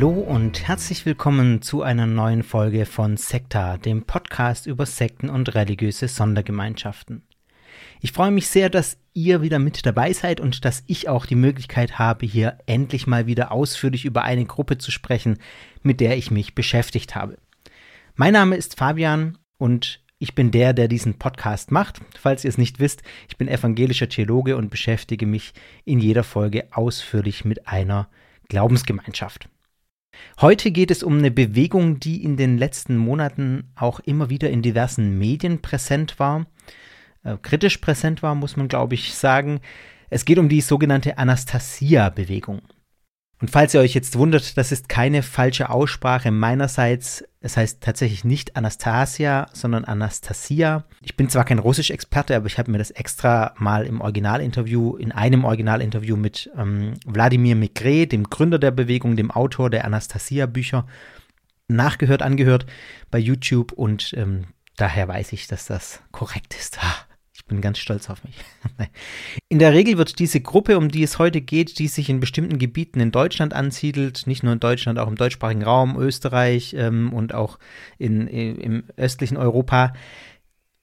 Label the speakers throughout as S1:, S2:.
S1: Hallo und herzlich willkommen zu einer neuen Folge von Sekta, dem Podcast über Sekten und religiöse Sondergemeinschaften. Ich freue mich sehr, dass ihr wieder mit dabei seid und dass ich auch die Möglichkeit habe, hier endlich mal wieder ausführlich über eine Gruppe zu sprechen, mit der ich mich beschäftigt habe. Mein Name ist Fabian und ich bin der, der diesen Podcast macht. Falls ihr es nicht wisst, ich bin evangelischer Theologe und beschäftige mich in jeder Folge ausführlich mit einer Glaubensgemeinschaft. Heute geht es um eine Bewegung, die in den letzten Monaten auch immer wieder in diversen Medien präsent war. Äh, kritisch präsent war, muss man glaube ich sagen. Es geht um die sogenannte Anastasia-Bewegung. Und falls ihr euch jetzt wundert, das ist keine falsche Aussprache meinerseits. Es heißt tatsächlich nicht Anastasia, sondern Anastasia. Ich bin zwar kein Russisch-Experte, aber ich habe mir das extra mal im Originalinterview, in einem Originalinterview mit ähm, Wladimir Migret, dem Gründer der Bewegung, dem Autor der Anastasia-Bücher, nachgehört, angehört bei YouTube und ähm, daher weiß ich, dass das korrekt ist. Ha bin ganz stolz auf mich. in der Regel wird diese Gruppe, um die es heute geht, die sich in bestimmten Gebieten in Deutschland ansiedelt, nicht nur in Deutschland, auch im deutschsprachigen Raum, Österreich ähm, und auch in, im östlichen Europa,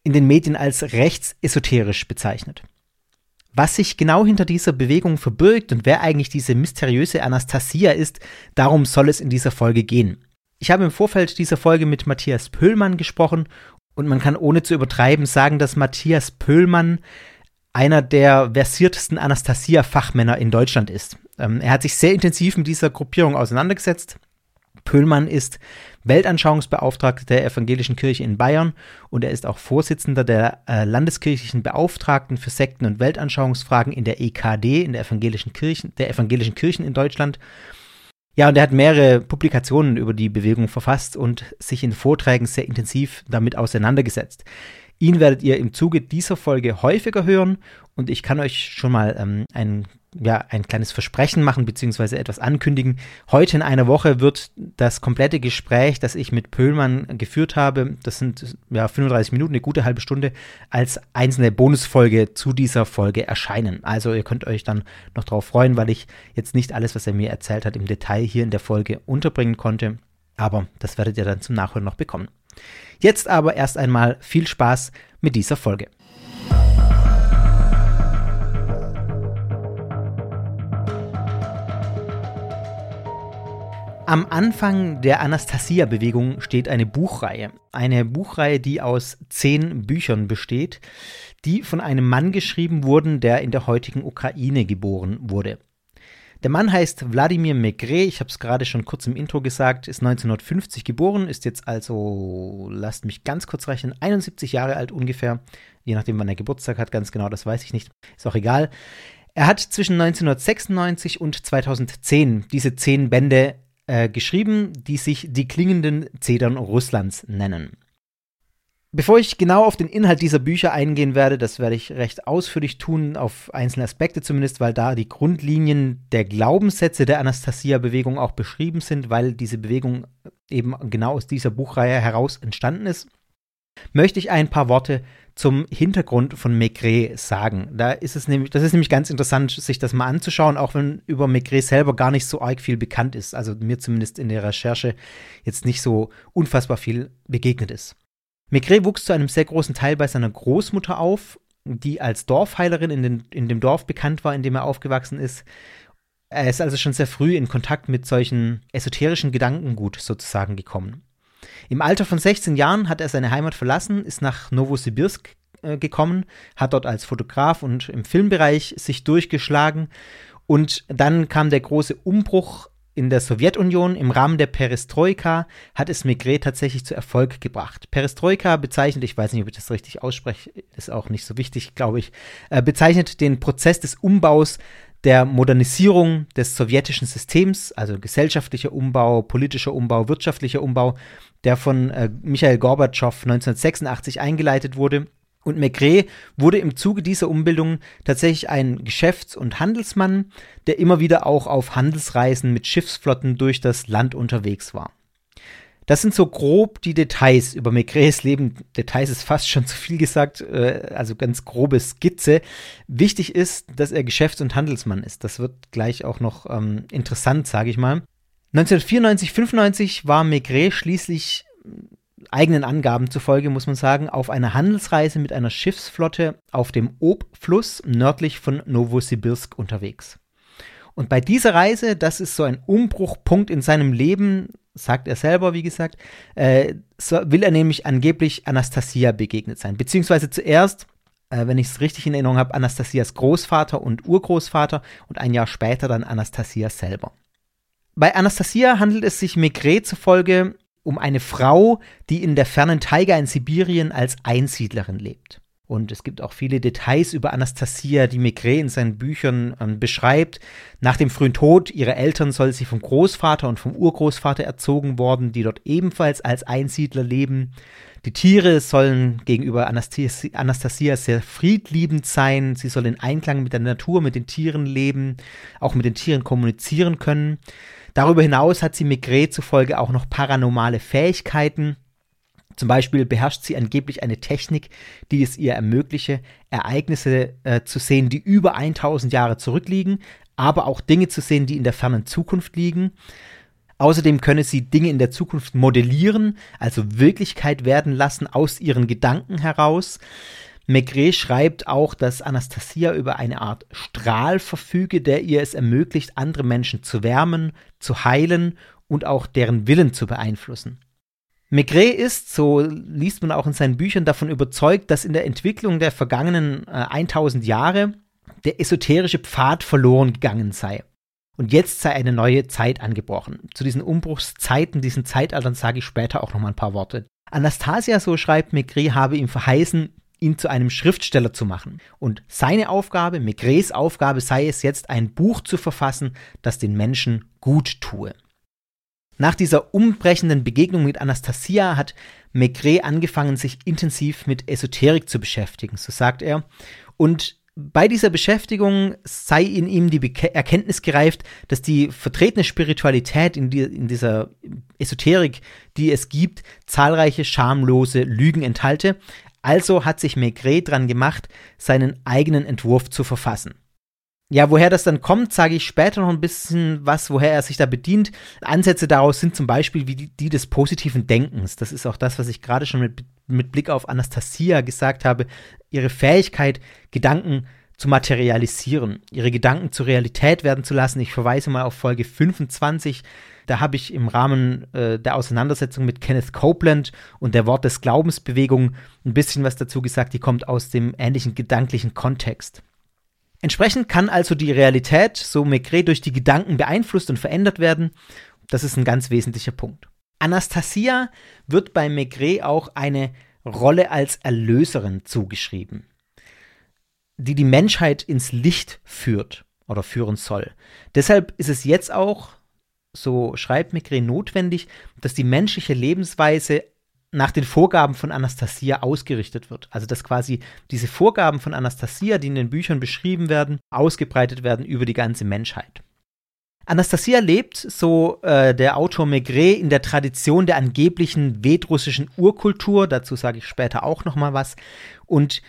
S1: in den Medien als rechtsesoterisch bezeichnet. Was sich genau hinter dieser Bewegung verbirgt und wer eigentlich diese mysteriöse Anastasia ist, darum soll es in dieser Folge gehen. Ich habe im Vorfeld dieser Folge mit Matthias Pöhlmann gesprochen und man kann ohne zu übertreiben sagen, dass Matthias Pöhlmann einer der versiertesten Anastasia-Fachmänner in Deutschland ist. Ähm, er hat sich sehr intensiv mit dieser Gruppierung auseinandergesetzt. Pöhlmann ist Weltanschauungsbeauftragter der Evangelischen Kirche in Bayern und er ist auch Vorsitzender der äh, landeskirchlichen Beauftragten für Sekten- und Weltanschauungsfragen in der EKD, in der evangelischen Kirchen, der evangelischen Kirchen in Deutschland. Ja, und er hat mehrere Publikationen über die Bewegung verfasst und sich in Vorträgen sehr intensiv damit auseinandergesetzt. Ihn werdet ihr im Zuge dieser Folge häufiger hören und ich kann euch schon mal ähm, ein ja, ein kleines Versprechen machen bzw. etwas ankündigen. Heute in einer Woche wird das komplette Gespräch, das ich mit Pöhlmann geführt habe, das sind ja 35 Minuten, eine gute halbe Stunde, als einzelne Bonusfolge zu dieser Folge erscheinen. Also ihr könnt euch dann noch darauf freuen, weil ich jetzt nicht alles, was er mir erzählt hat, im Detail hier in der Folge unterbringen konnte. Aber das werdet ihr dann zum Nachhören noch bekommen. Jetzt aber erst einmal viel Spaß mit dieser Folge. Am Anfang der Anastasia-Bewegung steht eine Buchreihe. Eine Buchreihe, die aus zehn Büchern besteht, die von einem Mann geschrieben wurden, der in der heutigen Ukraine geboren wurde. Der Mann heißt Wladimir Megre, ich habe es gerade schon kurz im Intro gesagt, ist 1950 geboren, ist jetzt also, lasst mich ganz kurz rechnen, 71 Jahre alt ungefähr, je nachdem wann er Geburtstag hat, ganz genau, das weiß ich nicht, ist auch egal. Er hat zwischen 1996 und 2010 diese zehn Bände äh, geschrieben, die sich die klingenden Zedern Russlands nennen. Bevor ich genau auf den Inhalt dieser Bücher eingehen werde, das werde ich recht ausführlich tun, auf einzelne Aspekte zumindest, weil da die Grundlinien der Glaubenssätze der Anastasia-Bewegung auch beschrieben sind, weil diese Bewegung eben genau aus dieser Buchreihe heraus entstanden ist, möchte ich ein paar Worte zum Hintergrund von Maigret sagen. Da ist es nämlich, das ist nämlich ganz interessant, sich das mal anzuschauen, auch wenn über Maigret selber gar nicht so arg viel bekannt ist. Also mir zumindest in der Recherche jetzt nicht so unfassbar viel begegnet ist. Maigret wuchs zu einem sehr großen Teil bei seiner Großmutter auf, die als Dorfheilerin in, den, in dem Dorf bekannt war, in dem er aufgewachsen ist. Er ist also schon sehr früh in Kontakt mit solchen esoterischen Gedankengut sozusagen gekommen. Im Alter von 16 Jahren hat er seine Heimat verlassen, ist nach Novosibirsk äh, gekommen, hat dort als Fotograf und im Filmbereich sich durchgeschlagen und dann kam der große Umbruch in der Sowjetunion im Rahmen der Perestroika hat es Migret tatsächlich zu Erfolg gebracht. Perestroika bezeichnet, ich weiß nicht, ob ich das richtig ausspreche, ist auch nicht so wichtig, glaube ich, äh, bezeichnet den Prozess des Umbaus der Modernisierung des sowjetischen Systems, also gesellschaftlicher Umbau, politischer Umbau, wirtschaftlicher Umbau, der von äh, Michael Gorbatschow 1986 eingeleitet wurde und Maigret wurde im Zuge dieser Umbildung tatsächlich ein Geschäfts- und Handelsmann, der immer wieder auch auf Handelsreisen mit Schiffsflotten durch das Land unterwegs war. Das sind so grob die Details über Maigrets Leben. Details ist fast schon zu viel gesagt, äh, also ganz grobe Skizze. Wichtig ist, dass er Geschäfts- und Handelsmann ist. Das wird gleich auch noch ähm, interessant, sage ich mal. 1994, 95 war Maigret schließlich eigenen Angaben zufolge muss man sagen, auf einer Handelsreise mit einer Schiffsflotte auf dem Ob-Fluss nördlich von Novosibirsk unterwegs. Und bei dieser Reise, das ist so ein Umbruchpunkt in seinem Leben, sagt er selber, wie gesagt, äh, so will er nämlich angeblich Anastasia begegnet sein. Beziehungsweise zuerst, äh, wenn ich es richtig in Erinnerung habe, Anastasias Großvater und Urgroßvater und ein Jahr später dann Anastasia selber. Bei Anastasia handelt es sich Maigret zufolge um eine Frau, die in der fernen Taiga in Sibirien als Einsiedlerin lebt. Und es gibt auch viele Details über Anastasia, die Maigret in seinen Büchern ähm, beschreibt. Nach dem frühen Tod ihrer Eltern soll sie vom Großvater und vom Urgroßvater erzogen worden, die dort ebenfalls als Einsiedler leben. Die Tiere sollen gegenüber Anastasia, Anastasia sehr friedliebend sein. Sie soll in Einklang mit der Natur, mit den Tieren leben, auch mit den Tieren kommunizieren können. Darüber hinaus hat sie Maigret zufolge auch noch paranormale Fähigkeiten. Zum Beispiel beherrscht sie angeblich eine Technik, die es ihr ermögliche, Ereignisse äh, zu sehen, die über 1000 Jahre zurückliegen, aber auch Dinge zu sehen, die in der fernen Zukunft liegen. Außerdem könne sie Dinge in der Zukunft modellieren, also Wirklichkeit werden lassen aus ihren Gedanken heraus. Maigret schreibt auch, dass Anastasia über eine Art Strahl verfüge, der ihr es ermöglicht, andere Menschen zu wärmen, zu heilen und auch deren Willen zu beeinflussen. Maigret ist, so liest man auch in seinen Büchern, davon überzeugt, dass in der Entwicklung der vergangenen äh, 1000 Jahre der esoterische Pfad verloren gegangen sei. Und jetzt sei eine neue Zeit angebrochen. Zu diesen Umbruchszeiten, diesen Zeitaltern sage ich später auch noch mal ein paar Worte. Anastasia, so schreibt Maigret, habe ihm verheißen, ihn zu einem Schriftsteller zu machen. Und seine Aufgabe, Maigrets Aufgabe sei es jetzt, ein Buch zu verfassen, das den Menschen gut tue. Nach dieser umbrechenden Begegnung mit Anastasia hat Maigret angefangen, sich intensiv mit Esoterik zu beschäftigen, so sagt er. Und bei dieser Beschäftigung sei in ihm die Erkenntnis gereift, dass die vertretene Spiritualität in, die, in, dieser Esoterik, die es gibt, zahlreiche schamlose Lügen enthalte, also hat sich Maigret dran gemacht, seinen eigenen Entwurf zu verfassen. Ja, woher das dann kommt, sage ich später noch ein bisschen was, woher er sich da bedient. Ansätze daraus sind zum Beispiel wie die, die des positiven Denkens. Das ist auch das, was ich gerade schon mit, mit Blick auf Anastasia gesagt habe. Ihre Fähigkeit, Gedanken zu materialisieren, ihre Gedanken zur Realität werden zu lassen. Ich verweise mal auf Folge 25 da habe ich im Rahmen äh, der Auseinandersetzung mit Kenneth Copeland und der Wort des Glaubensbewegung ein bisschen was dazu gesagt, die kommt aus dem ähnlichen gedanklichen Kontext. Entsprechend kann also die Realität, so Maigret, durch die Gedanken beeinflusst und verändert werden. Das ist ein ganz wesentlicher Punkt. Anastasia wird bei Maigret auch eine Rolle als Erlöserin zugeschrieben, die die Menschheit ins Licht führt oder führen soll. Deshalb ist es jetzt auch so schreibt Maigret, notwendig, dass die menschliche Lebensweise nach den Vorgaben von Anastasia ausgerichtet wird. Also dass quasi diese Vorgaben von Anastasia, die in den Büchern beschrieben werden, ausgebreitet werden über die ganze Menschheit. Anastasia lebt, so äh, der Autor Maigret, in der Tradition der angeblichen vedrussischen Urkultur, dazu sage ich später auch noch mal was, und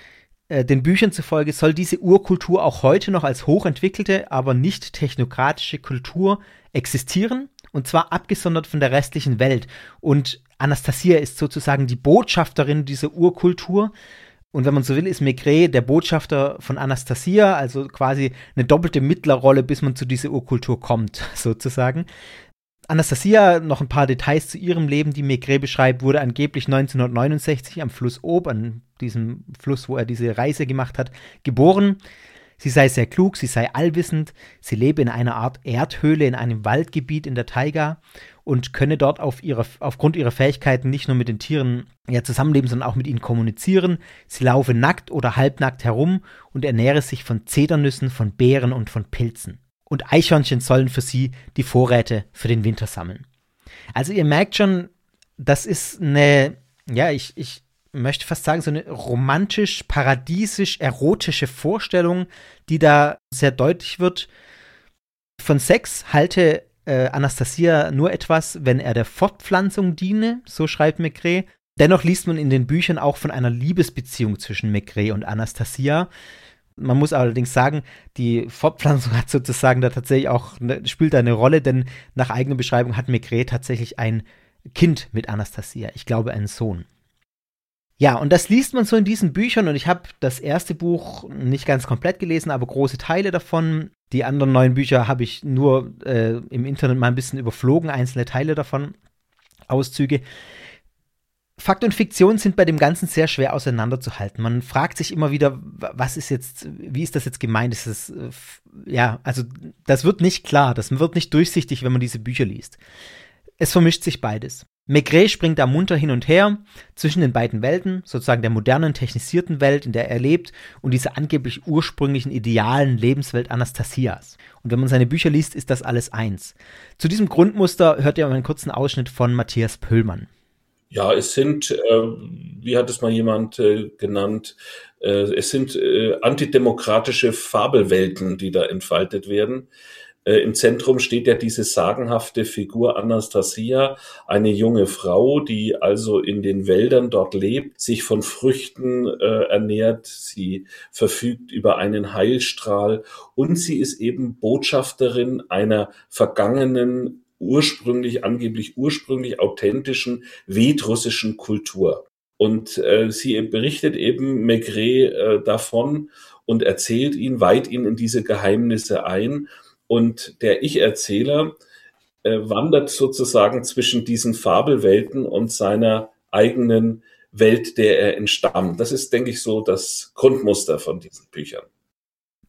S1: äh, den Büchern zufolge soll diese Urkultur auch heute noch als hochentwickelte, aber nicht technokratische Kultur existieren und zwar abgesondert von der restlichen Welt. Und Anastasia ist sozusagen die Botschafterin dieser Urkultur Und wenn man so will, ist Maigret der Botschafter von Anastasia, also quasi eine doppelte Mittlerrolle, bis man zu dieser Urkultur kommt, sozusagen. Anastasia, noch ein paar Details zu ihrem Leben, die Maigret beschreibt, wurde angeblich 1969 am Fluss Ob, an diesem Fluss, wo er diese Reise gemacht hat, geboren. Sie sei sehr klug, sie sei allwissend, sie lebe in einer Art Erdhöhle in einem Waldgebiet in der Taiga und könne dort auf ihre, aufgrund ihrer Fähigkeiten nicht nur mit den Tieren ja, zusammenleben, sondern auch mit ihnen kommunizieren. Sie laufe nackt oder halbnackt herum und ernähre sich von Zedernüssen, von Beeren und von Pilzen. Und Eichhörnchen sollen für sie die Vorräte für den Winter sammeln. Also ihr merkt schon, das ist eine, ja, ich, ich möchte fast sagen, so eine romantisch, paradiesisch, erotische Vorstellung, die da sehr deutlich wird. Von Sex halte äh, Anastasia nur etwas, wenn er der Fortpflanzung diene, so schreibt Maigret. Dennoch liest man in den Büchern auch von einer Liebesbeziehung zwischen Maigret und Anastasia. Man muss allerdings sagen, die Fortpflanzung hat sozusagen da tatsächlich auch ne, spielt eine Rolle, denn nach eigener Beschreibung hat Maigret tatsächlich ein Kind mit Anastasia. Ich glaube, einen Sohn. Ja, und das liest man so in diesen Büchern und ich habe das erste Buch nicht ganz komplett gelesen, aber große Teile davon. Die anderen neuen Bücher habe ich nur äh, im Internet mal ein bisschen überflogen, einzelne Teile davon, Auszüge. Fakt und Fiktion sind bei dem Ganzen sehr schwer auseinanderzuhalten. Man fragt sich immer wieder, was ist jetzt, wie ist das jetzt gemeint? Ist das, äh, ja, also das wird nicht klar, das wird nicht durchsichtig, wenn man diese Bücher liest. Es vermischt sich beides. Maigret springt da munter hin und her zwischen den beiden Welten, sozusagen der modernen, technisierten Welt, in der er lebt, und dieser angeblich ursprünglichen, idealen Lebenswelt Anastasias. Und wenn man seine Bücher liest, ist das alles eins. Zu diesem Grundmuster hört ihr einen kurzen Ausschnitt von Matthias Pöllmann.
S2: Ja, es sind, äh, wie hat es mal jemand äh, genannt, äh, es sind äh, antidemokratische Fabelwelten, die da entfaltet werden. Äh, Im Zentrum steht ja diese sagenhafte Figur Anastasia, eine junge Frau, die also in den Wäldern dort lebt, sich von Früchten äh, ernährt, sie verfügt über einen Heilstrahl und sie ist eben Botschafterin einer vergangenen ursprünglich, angeblich ursprünglich authentischen vedrussischen Kultur. Und äh, sie berichtet eben Maigret äh, davon und erzählt ihn, weiht ihn in diese Geheimnisse ein. Und der Ich-Erzähler äh, wandert sozusagen zwischen diesen Fabelwelten und seiner eigenen Welt, der er entstammt. Das ist, denke ich, so das Grundmuster von diesen Büchern.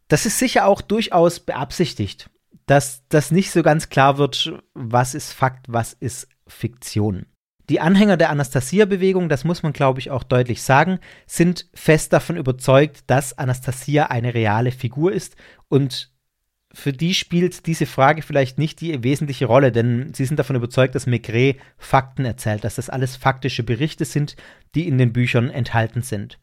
S1: Das ist sicher auch durchaus beabsichtigt, dass das nicht so ganz klar wird, was ist Fakt, was ist Fiktion. Die Anhänger der Anastasia-Bewegung, das muss man glaube ich auch deutlich sagen, sind fest davon überzeugt, dass Anastasia eine reale Figur ist und für die spielt diese Frage vielleicht nicht die wesentliche Rolle, denn sie sind davon überzeugt, dass Maigret Fakten erzählt, dass das alles faktische Berichte sind, die in den Büchern enthalten sind.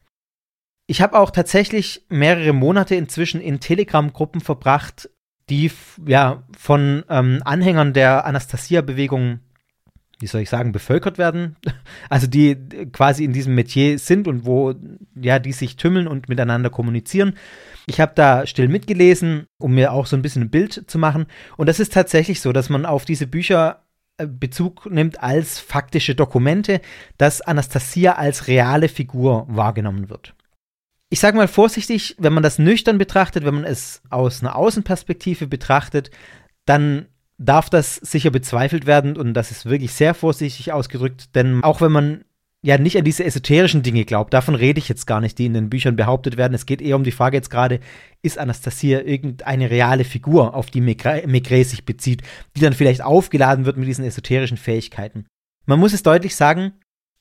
S1: Ich habe auch tatsächlich mehrere Monate inzwischen in Telegram-Gruppen verbracht, die ja von ähm, Anhängern der Anastasia-Bewegung wie soll ich sagen, bevölkert werden. Also die quasi in diesem Metier sind und wo, ja, die sich tümmeln und miteinander kommunizieren. Ich habe da still mitgelesen, um mir auch so ein bisschen ein Bild zu machen. Und das ist tatsächlich so, dass man auf diese Bücher äh, Bezug nimmt als faktische Dokumente, dass Anastasia als reale Figur wahrgenommen wird. Ich sage mal vorsichtig, wenn man das nüchtern betrachtet, wenn man es aus einer Außenperspektive betrachtet, dann darf das sicher bezweifelt werden und das ist wirklich sehr vorsichtig ausgedrückt, denn auch wenn man ja nicht an diese esoterischen Dinge glaubt, davon rede ich jetzt gar nicht, die in den Büchern behauptet werden. Es geht eher um die Frage jetzt gerade, ist Anastasia irgendeine reale Figur, auf die Maigret sich bezieht, die dann vielleicht aufgeladen wird mit diesen esoterischen Fähigkeiten. Man muss es deutlich sagen,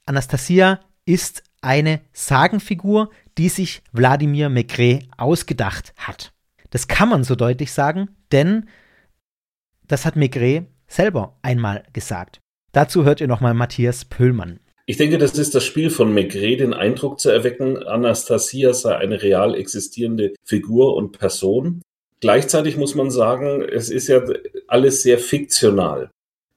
S1: Anastasia ist eine Sagenfigur, die sich Wladimir Maigret ausgedacht hat. Das kann man so deutlich sagen, denn das hat Maigret selber einmal gesagt. Dazu hört ihr nochmal Matthias Pöllmann.
S2: Ich denke, das ist das Spiel von Maigret, den Eindruck zu erwecken, Anastasia sei eine real existierende Figur und Person. Gleichzeitig muss man sagen, es ist ja alles sehr fiktional.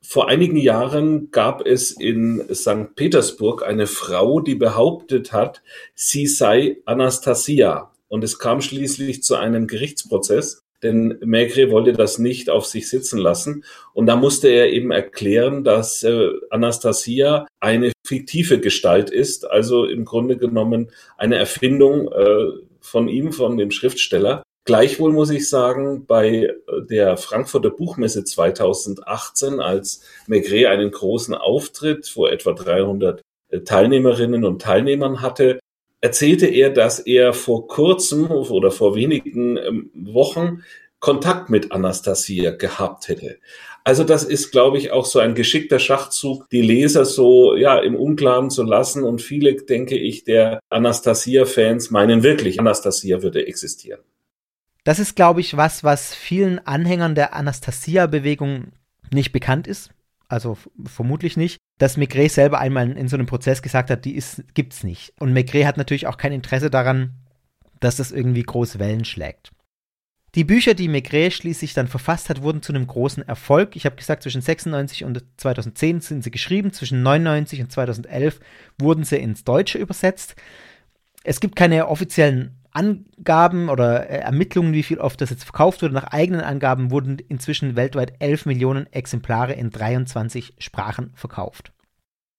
S2: Vor einigen Jahren gab es in St. Petersburg eine Frau, die behauptet hat, sie sei Anastasia. Und es kam schließlich zu einem Gerichtsprozess denn Maigret wollte das nicht auf sich sitzen lassen. Und da musste er eben erklären, dass äh, Anastasia eine fiktive Gestalt ist, also im Grunde genommen eine Erfindung äh, von ihm, von dem Schriftsteller. Gleichwohl muss ich sagen, bei der Frankfurter Buchmesse 2018, als Maigret einen großen Auftritt vor etwa 300 äh, Teilnehmerinnen und Teilnehmern hatte, erzählte er, dass er vor kurzem oder vor wenigen ähm, Wochen Kontakt mit Anastasia gehabt hätte. Also das ist, glaube ich, auch so ein geschickter Schachzug, die Leser so ja im Unklaren zu lassen. Und viele, denke ich, der Anastasia-Fans meinen wirklich, Anastasia würde existieren.
S1: Das ist, glaube ich, was, was vielen Anhängern der Anastasia-Bewegung nicht bekannt ist. Also vermutlich nicht, dass Maigret selber einmal in so einem Prozess gesagt hat, die ist, gibt's nicht. Und Maigret hat natürlich auch kein Interesse daran, dass das irgendwie große Wellen schlägt. Die Bücher, die Maigret schließlich dann verfasst hat, wurden zu einem großen Erfolg. Ich habe gesagt, zwischen 96 und 2010 sind sie geschrieben, zwischen 99 und 2011 wurden sie ins Deutsche übersetzt. Es gibt keine offiziellen Angaben oder äh, Ermittlungen, wie viel oft das jetzt verkauft wurde. Nach eigenen Angaben wurden inzwischen weltweit 11 Millionen Exemplare in 23 Sprachen verkauft.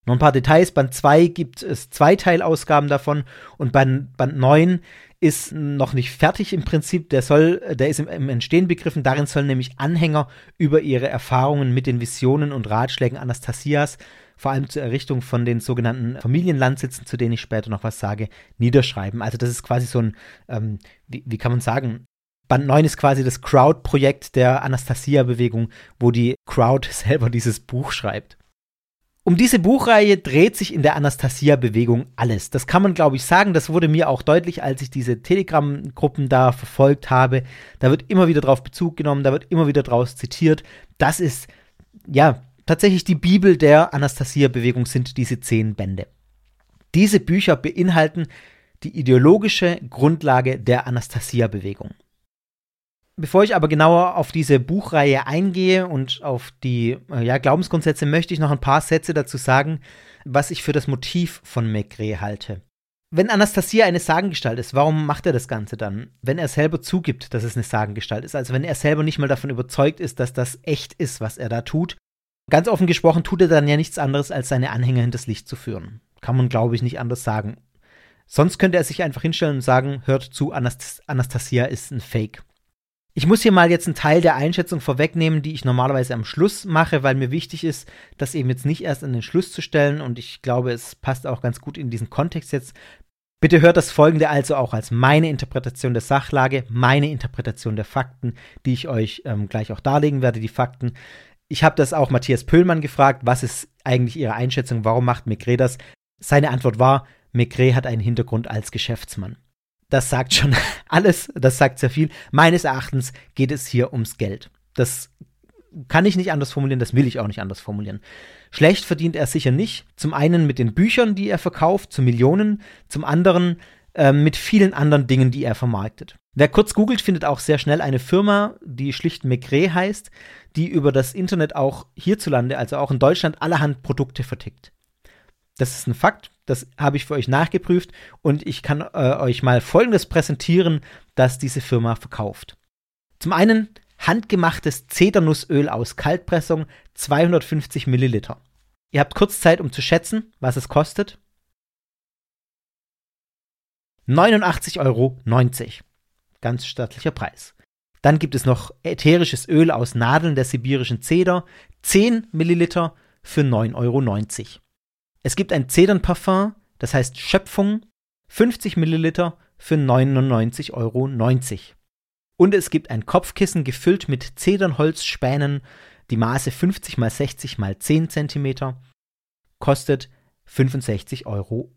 S1: Noch ein paar Details. Band 2 gibt es Zweiteilausgaben davon und Band, Band 9 ist noch nicht fertig im Prinzip. Der soll, der ist im, im Entstehen begriffen. Darin sollen nämlich Anhänger über ihre Erfahrungen mit den Visionen und Ratschlägen Anastasias vor allem zur Errichtung von den sogenannten Familienlandsitzen, zu denen ich später noch was sage, niederschreiben. Also das ist quasi so ein, ähm, wie, wie kann man sagen, Band 9 ist quasi das Crowd-Projekt der Anastasia-Bewegung, wo die Crowd selber dieses Buch schreibt. Um diese Buchreihe dreht sich in der Anastasia-Bewegung alles. Das kann man, glaube ich, sagen. Das wurde mir auch deutlich, als ich diese Telegram-Gruppen da verfolgt habe. Da wird immer wieder drauf Bezug genommen, da wird immer wieder draus zitiert. Das ist, ja, tatsächlich die Bibel der Anastasia-Bewegung sind diese zehn Bände. Diese Bücher beinhalten die ideologische Grundlage der Anastasia-Bewegung. Bevor ich aber genauer auf diese Buchreihe eingehe und auf die äh, ja, Glaubensgrundsätze, möchte ich noch ein paar Sätze dazu sagen, was ich für das Motiv von Maigret halte. Wenn Anastasia eine Sagengestalt ist, warum macht er das Ganze dann? Wenn er selber zugibt, dass es eine Sagengestalt ist, also wenn er selber nicht mal davon überzeugt ist, dass das echt ist, was er da tut, Ganz offen gesprochen tut er dann ja nichts anderes, als seine Anhänger hinters Licht zu führen. Kann man, glaube ich, nicht anders sagen. Sonst könnte er sich einfach hinstellen und sagen, hört zu, Anast Anastasia ist ein Fake. Ich muss hier mal jetzt einen Teil der Einschätzung vorwegnehmen, die ich normalerweise am Schluss mache, weil mir wichtig ist, das eben jetzt nicht erst an den Schluss zu stellen und ich glaube, es passt auch ganz gut in diesen Kontext jetzt. Bitte hört das folgende also auch als meine Interpretation der Sachlage, meine Interpretation der Fakten, die ich euch ähm, gleich auch darlegen werde, die Fakten ich habe das auch Matthias Pöhlmann gefragt, was ist eigentlich Ihre Einschätzung, warum macht Maigret das? Seine Antwort war, Maigret hat einen Hintergrund als Geschäftsmann. Das sagt schon alles, das sagt sehr viel. Meines Erachtens geht es hier ums Geld. Das kann ich nicht anders formulieren, das will ich auch nicht anders formulieren. Schlecht verdient er sicher nicht. Zum einen mit den Büchern, die er verkauft, zu Millionen. Zum anderen äh, mit vielen anderen Dingen, die er vermarktet. Wer kurz googelt, findet auch sehr schnell eine Firma, die schlicht Maigret heißt, die über das Internet auch hierzulande, also auch in Deutschland, allerhand Produkte vertickt. Das ist ein Fakt, das habe ich für euch nachgeprüft und ich kann äh, euch mal Folgendes präsentieren, das diese Firma verkauft. Zum einen handgemachtes Zedernussöl aus Kaltpressung, 250 Milliliter. Ihr habt kurz Zeit, um zu schätzen, was es kostet. 89,90 Euro. Ganz stattlicher Preis. Dann gibt es noch ätherisches Öl aus Nadeln der sibirischen Zeder, 10 Milliliter für 9,90 Euro. Es gibt ein Zedernparfum, das heißt Schöpfung, 50 Milliliter für 99,90 Euro. Und es gibt ein Kopfkissen gefüllt mit Zedernholzspänen, die Maße 50 x 60 x 10 cm, kostet 65,90 Euro.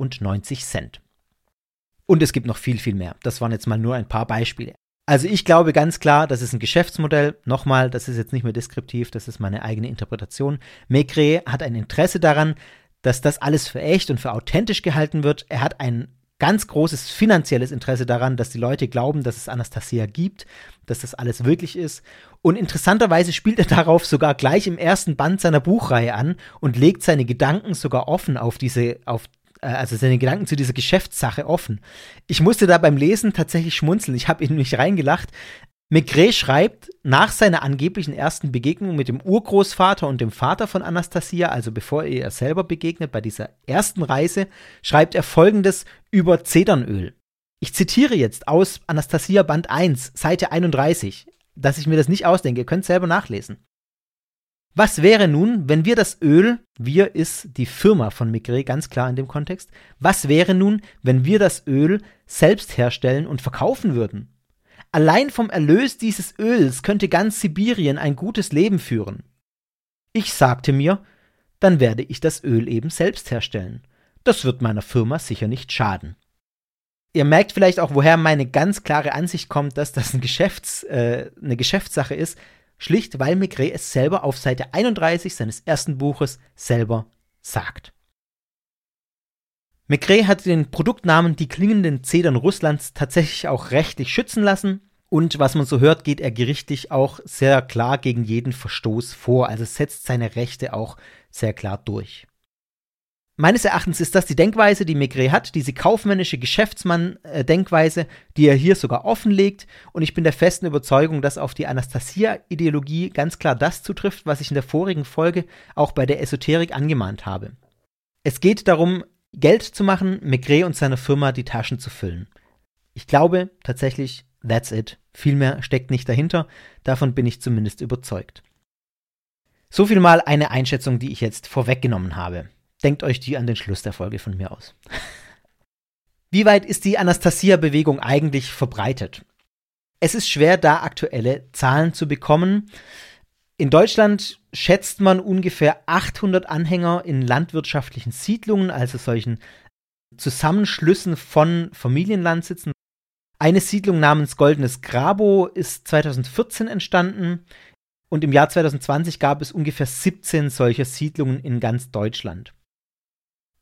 S1: Und es gibt noch viel, viel mehr. Das waren jetzt mal nur ein paar Beispiele. Also ich glaube ganz klar, das ist ein Geschäftsmodell. Nochmal, das ist jetzt nicht mehr deskriptiv, das ist meine eigene Interpretation. Maigret hat ein Interesse daran, dass das alles für echt und für authentisch gehalten wird. Er hat ein ganz großes finanzielles Interesse daran, dass die Leute glauben, dass es Anastasia gibt, dass das alles wirklich ist. Und interessanterweise spielt er darauf sogar gleich im ersten Band seiner Buchreihe an und legt seine Gedanken sogar offen auf diese, auf also seine Gedanken zu dieser Geschäftssache offen. Ich musste da beim Lesen tatsächlich schmunzeln. Ich habe ihn nicht reingelacht. Maigret schreibt, nach seiner angeblichen ersten Begegnung mit dem Urgroßvater und dem Vater von Anastasia, also bevor er ihr selber begegnet, bei dieser ersten Reise, schreibt er folgendes über Zedernöl. Ich zitiere jetzt aus Anastasia Band 1, Seite 31, dass ich mir das nicht ausdenke, ihr könnt selber nachlesen. Was wäre nun, wenn wir das Öl, wir ist die Firma von Maigret, ganz klar in dem Kontext, was wäre nun, wenn wir das Öl selbst herstellen und verkaufen würden? Allein vom Erlös dieses Öls könnte ganz Sibirien ein gutes Leben führen. Ich sagte mir, dann werde ich das Öl eben selbst herstellen. Das wird meiner Firma sicher nicht schaden. Ihr merkt vielleicht auch, woher meine ganz klare Ansicht kommt, dass das ein Geschäfts-, äh, eine Geschäftssache ist, schlicht weil Maigret es selber auf Seite 31 seines ersten Buches selber sagt. Maigret hat den Produktnamen Die klingenden Zedern Russlands tatsächlich auch rechtlich schützen lassen. Und was man so hört, geht er gerichtlich auch sehr klar gegen jeden Verstoß vor. Also setzt seine Rechte auch sehr klar durch. Meines Erachtens ist das die Denkweise, die Maigret hat, diese kaufmännische Geschäftsmann-Denkweise, die er hier sogar offenlegt. Und ich bin der festen Überzeugung, dass auf die Anastasia-Ideologie ganz klar das zutrifft, was ich in der vorigen Folge auch bei der Esoterik angemahnt habe. Es geht darum, Geld zu machen, Maigret und seiner Firma die Taschen zu füllen. Ich glaube tatsächlich, that's it. Viel mehr steckt nicht dahinter. Davon bin ich zumindest überzeugt. So viel mal eine Einschätzung, die ich jetzt vorweggenommen habe. Denkt euch die an den Schluss der Folge von mir aus. Wie weit ist die Anastasia-Bewegung eigentlich verbreitet? Es ist schwer, da aktuelle Zahlen zu bekommen. In Deutschland schätzt man ungefähr 800 Anhänger in landwirtschaftlichen Siedlungen, also solchen Zusammenschlüssen von Familienlandsitzen. Eine Siedlung namens Goldenes Grabo ist 2014 entstanden und im Jahr 2020 gab es ungefähr 17 solcher Siedlungen in ganz Deutschland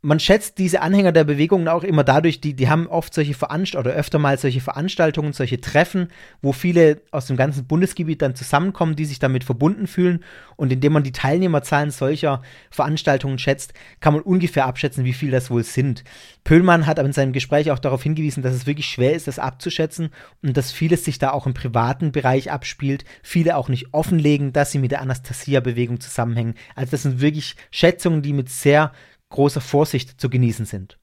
S1: man schätzt diese Anhänger der Bewegungen auch immer dadurch, die, die haben oft solche Veranstaltungen oder öfter mal solche Veranstaltungen, solche Treffen, wo viele aus dem ganzen Bundesgebiet dann zusammenkommen, die sich damit verbunden fühlen. Und indem man die Teilnehmerzahlen solcher Veranstaltungen schätzt, kann man ungefähr abschätzen, wie viel das wohl sind. Pöhlmann hat aber in seinem Gespräch auch darauf hingewiesen, dass es wirklich schwer ist, das abzuschätzen und dass vieles sich da auch im privaten Bereich abspielt, viele auch nicht offenlegen, dass sie mit der Anastasia-Bewegung zusammenhängen. Also das sind wirklich Schätzungen, die mit sehr großer Vorsicht zu genießen sind.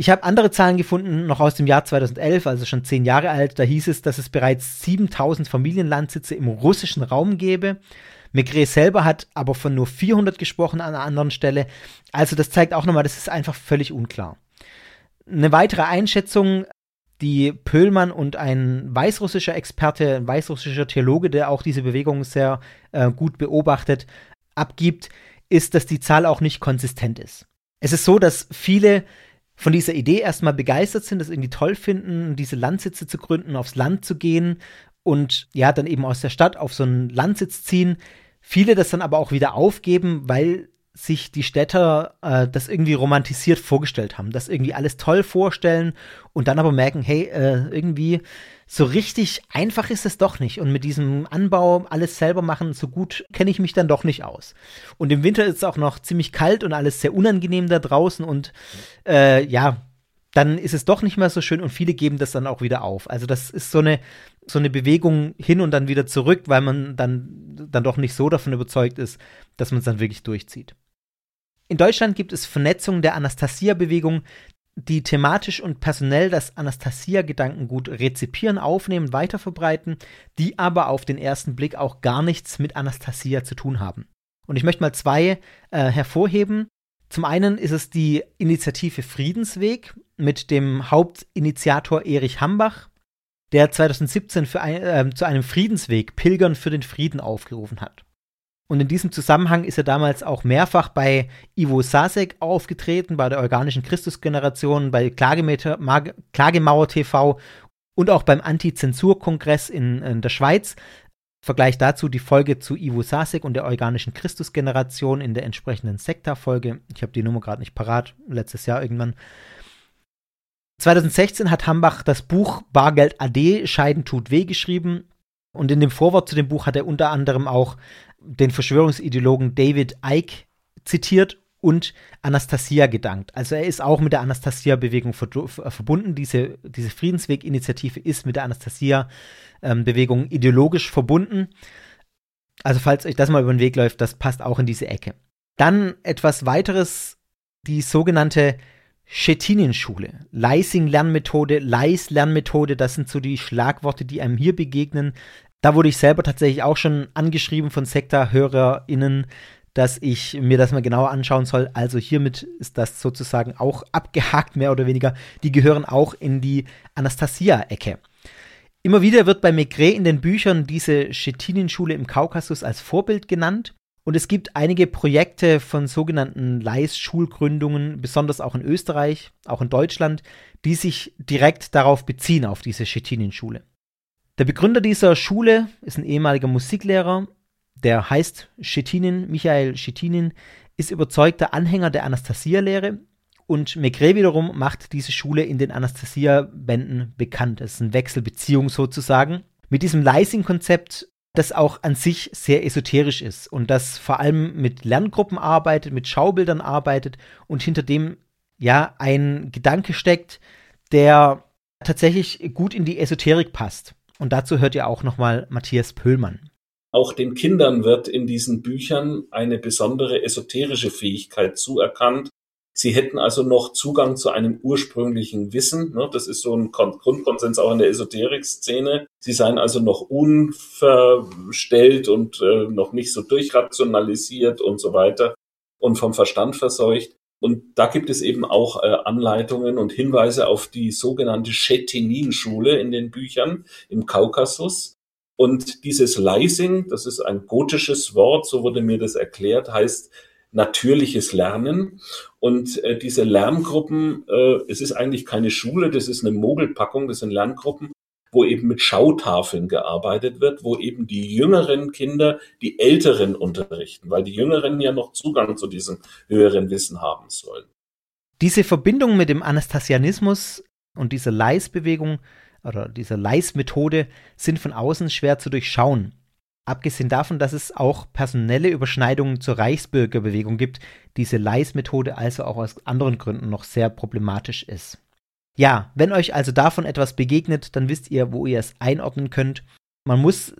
S1: Ich habe andere Zahlen gefunden, noch aus dem Jahr 2011, also schon zehn Jahre alt. Da hieß es, dass es bereits 7000 Familienlandsitze im russischen Raum gäbe. Maigret selber hat aber von nur 400 gesprochen an einer anderen Stelle. Also das zeigt auch nochmal, das ist einfach völlig unklar. Eine weitere Einschätzung, die Pöhlmann und ein weißrussischer Experte, ein weißrussischer Theologe, der auch diese Bewegung sehr äh, gut beobachtet, abgibt, ist, dass die Zahl auch nicht konsistent ist. Es ist so, dass viele von dieser Idee erstmal begeistert sind, das irgendwie toll finden, diese Landsitze zu gründen, aufs Land zu gehen und ja, dann eben aus der Stadt auf so einen Landsitz ziehen. Viele das dann aber auch wieder aufgeben, weil sich die Städter äh, das irgendwie romantisiert vorgestellt haben, das irgendwie alles toll vorstellen und dann aber merken, hey, äh, irgendwie so richtig einfach ist es doch nicht. Und mit diesem Anbau alles selber machen, so gut kenne ich mich dann doch nicht aus. Und im Winter ist es auch noch ziemlich kalt und alles sehr unangenehm da draußen und äh, ja, dann ist es doch nicht mehr so schön und viele geben das dann auch wieder auf. Also das ist so eine, so eine Bewegung hin und dann wieder zurück, weil man dann, dann doch nicht so davon überzeugt ist, dass man es dann wirklich durchzieht. In Deutschland gibt es Vernetzungen der Anastasia-Bewegung, die thematisch und personell das Anastasia-Gedankengut rezipieren, aufnehmen, weiterverbreiten, die aber auf den ersten Blick auch gar nichts mit Anastasia zu tun haben. Und ich möchte mal zwei äh, hervorheben. Zum einen ist es die Initiative Friedensweg mit dem Hauptinitiator Erich Hambach, der 2017 ein, äh, zu einem Friedensweg Pilgern für den Frieden aufgerufen hat. Und in diesem Zusammenhang ist er damals auch mehrfach bei Ivo Sasek aufgetreten, bei der organischen Christusgeneration, bei Klagemauer TV und auch beim Anti-Zensur-Kongress in, in, der Schweiz. Vergleich dazu die Folge zu Ivo Sasek und der organischen Christusgeneration in der entsprechenden Sekta-Folge. Ich habe die Nummer gerade nicht parat, letztes Jahr irgendwann. 2016 hat Hambach das Buch Bargeld AD Scheiden tut weh geschrieben und in dem Vorwort zu dem Buch hat er unter anderem auch den Verschwörungsideologen David Icke zitiert und Anastasia gedankt. Also er ist auch mit der Anastasia-Bewegung verbunden. Diese, diese Friedensweg-Initiative ist mit der Anastasia-Bewegung ideologisch verbunden. Also falls euch das mal über den Weg läuft, das passt auch in diese Ecke. Dann etwas weiteres, die sogenannte Schettinen-Schule. Leising-Lernmethode, Leis-Lernmethode, das sind so die Schlagworte, die einem hier begegnen. Da wurde ich selber tatsächlich auch schon angeschrieben von Sekta-HörerInnen, dass ich mir das mal genauer anschauen soll. Also hiermit ist das sozusagen auch abgehakt, mehr oder weniger. Die gehören auch in die Anastasia-Ecke. Immer wieder wird bei Maigret in den Büchern diese Schettinen-Schule im Kaukasus als Vorbild genannt. Und es gibt einige Projekte von sogenannten Leis-Schulgründungen, besonders auch in Österreich, auch in Deutschland, die sich direkt darauf beziehen, auf diese Schettinen-Schule. Der Begründer dieser Schule ist ein ehemaliger Musiklehrer, der heißt Schettinin, Michael Schettinin, ist überzeugter Anhänger der Anastasia-Lehre und Maigret wiederum macht diese Schule in den Anastasia-Bänden bekannt. Es ist eine Wechselbeziehung sozusagen. Mit diesem Leising-Konzept, das auch an sich sehr esoterisch ist und das vor allem mit Lerngruppen arbeitet, mit Schaubildern arbeitet und hinter dem ja ein Gedanke steckt, der tatsächlich gut in die Esoterik passt. Und dazu hört ihr auch nochmal Matthias Pöhlmann.
S2: Auch den Kindern wird in diesen Büchern eine besondere esoterische Fähigkeit zuerkannt. Sie hätten also noch Zugang zu einem ursprünglichen Wissen. Ne? Das ist so ein Grundkonsens auch in der Esoterik-Szene. Sie seien also noch unverstellt und äh, noch nicht so durchrationalisiert und so weiter und vom Verstand verseucht. Und da gibt es eben auch äh, Anleitungen und Hinweise auf die sogenannte Chetinin-Schule in den Büchern im Kaukasus. Und dieses Leising, das ist ein gotisches Wort, so wurde mir das erklärt, heißt natürliches Lernen. Und äh, diese Lerngruppen, äh, es ist eigentlich keine Schule, das ist eine Mogelpackung, das sind Lerngruppen, wo eben mit Schautafeln gearbeitet wird, wo eben die jüngeren Kinder die älteren unterrichten, weil die jüngeren ja noch Zugang zu diesem höheren Wissen haben sollen.
S1: Diese Verbindung mit dem Anastasianismus und dieser Leis-Bewegung oder dieser Leis-Methode sind von außen schwer zu durchschauen. Abgesehen davon, dass es auch personelle Überschneidungen zur Reichsbürgerbewegung gibt, diese Leis-Methode also auch aus anderen Gründen noch sehr problematisch ist. Ja, wenn euch also davon etwas begegnet, dann wisst ihr, wo ihr es einordnen könnt. Man muss,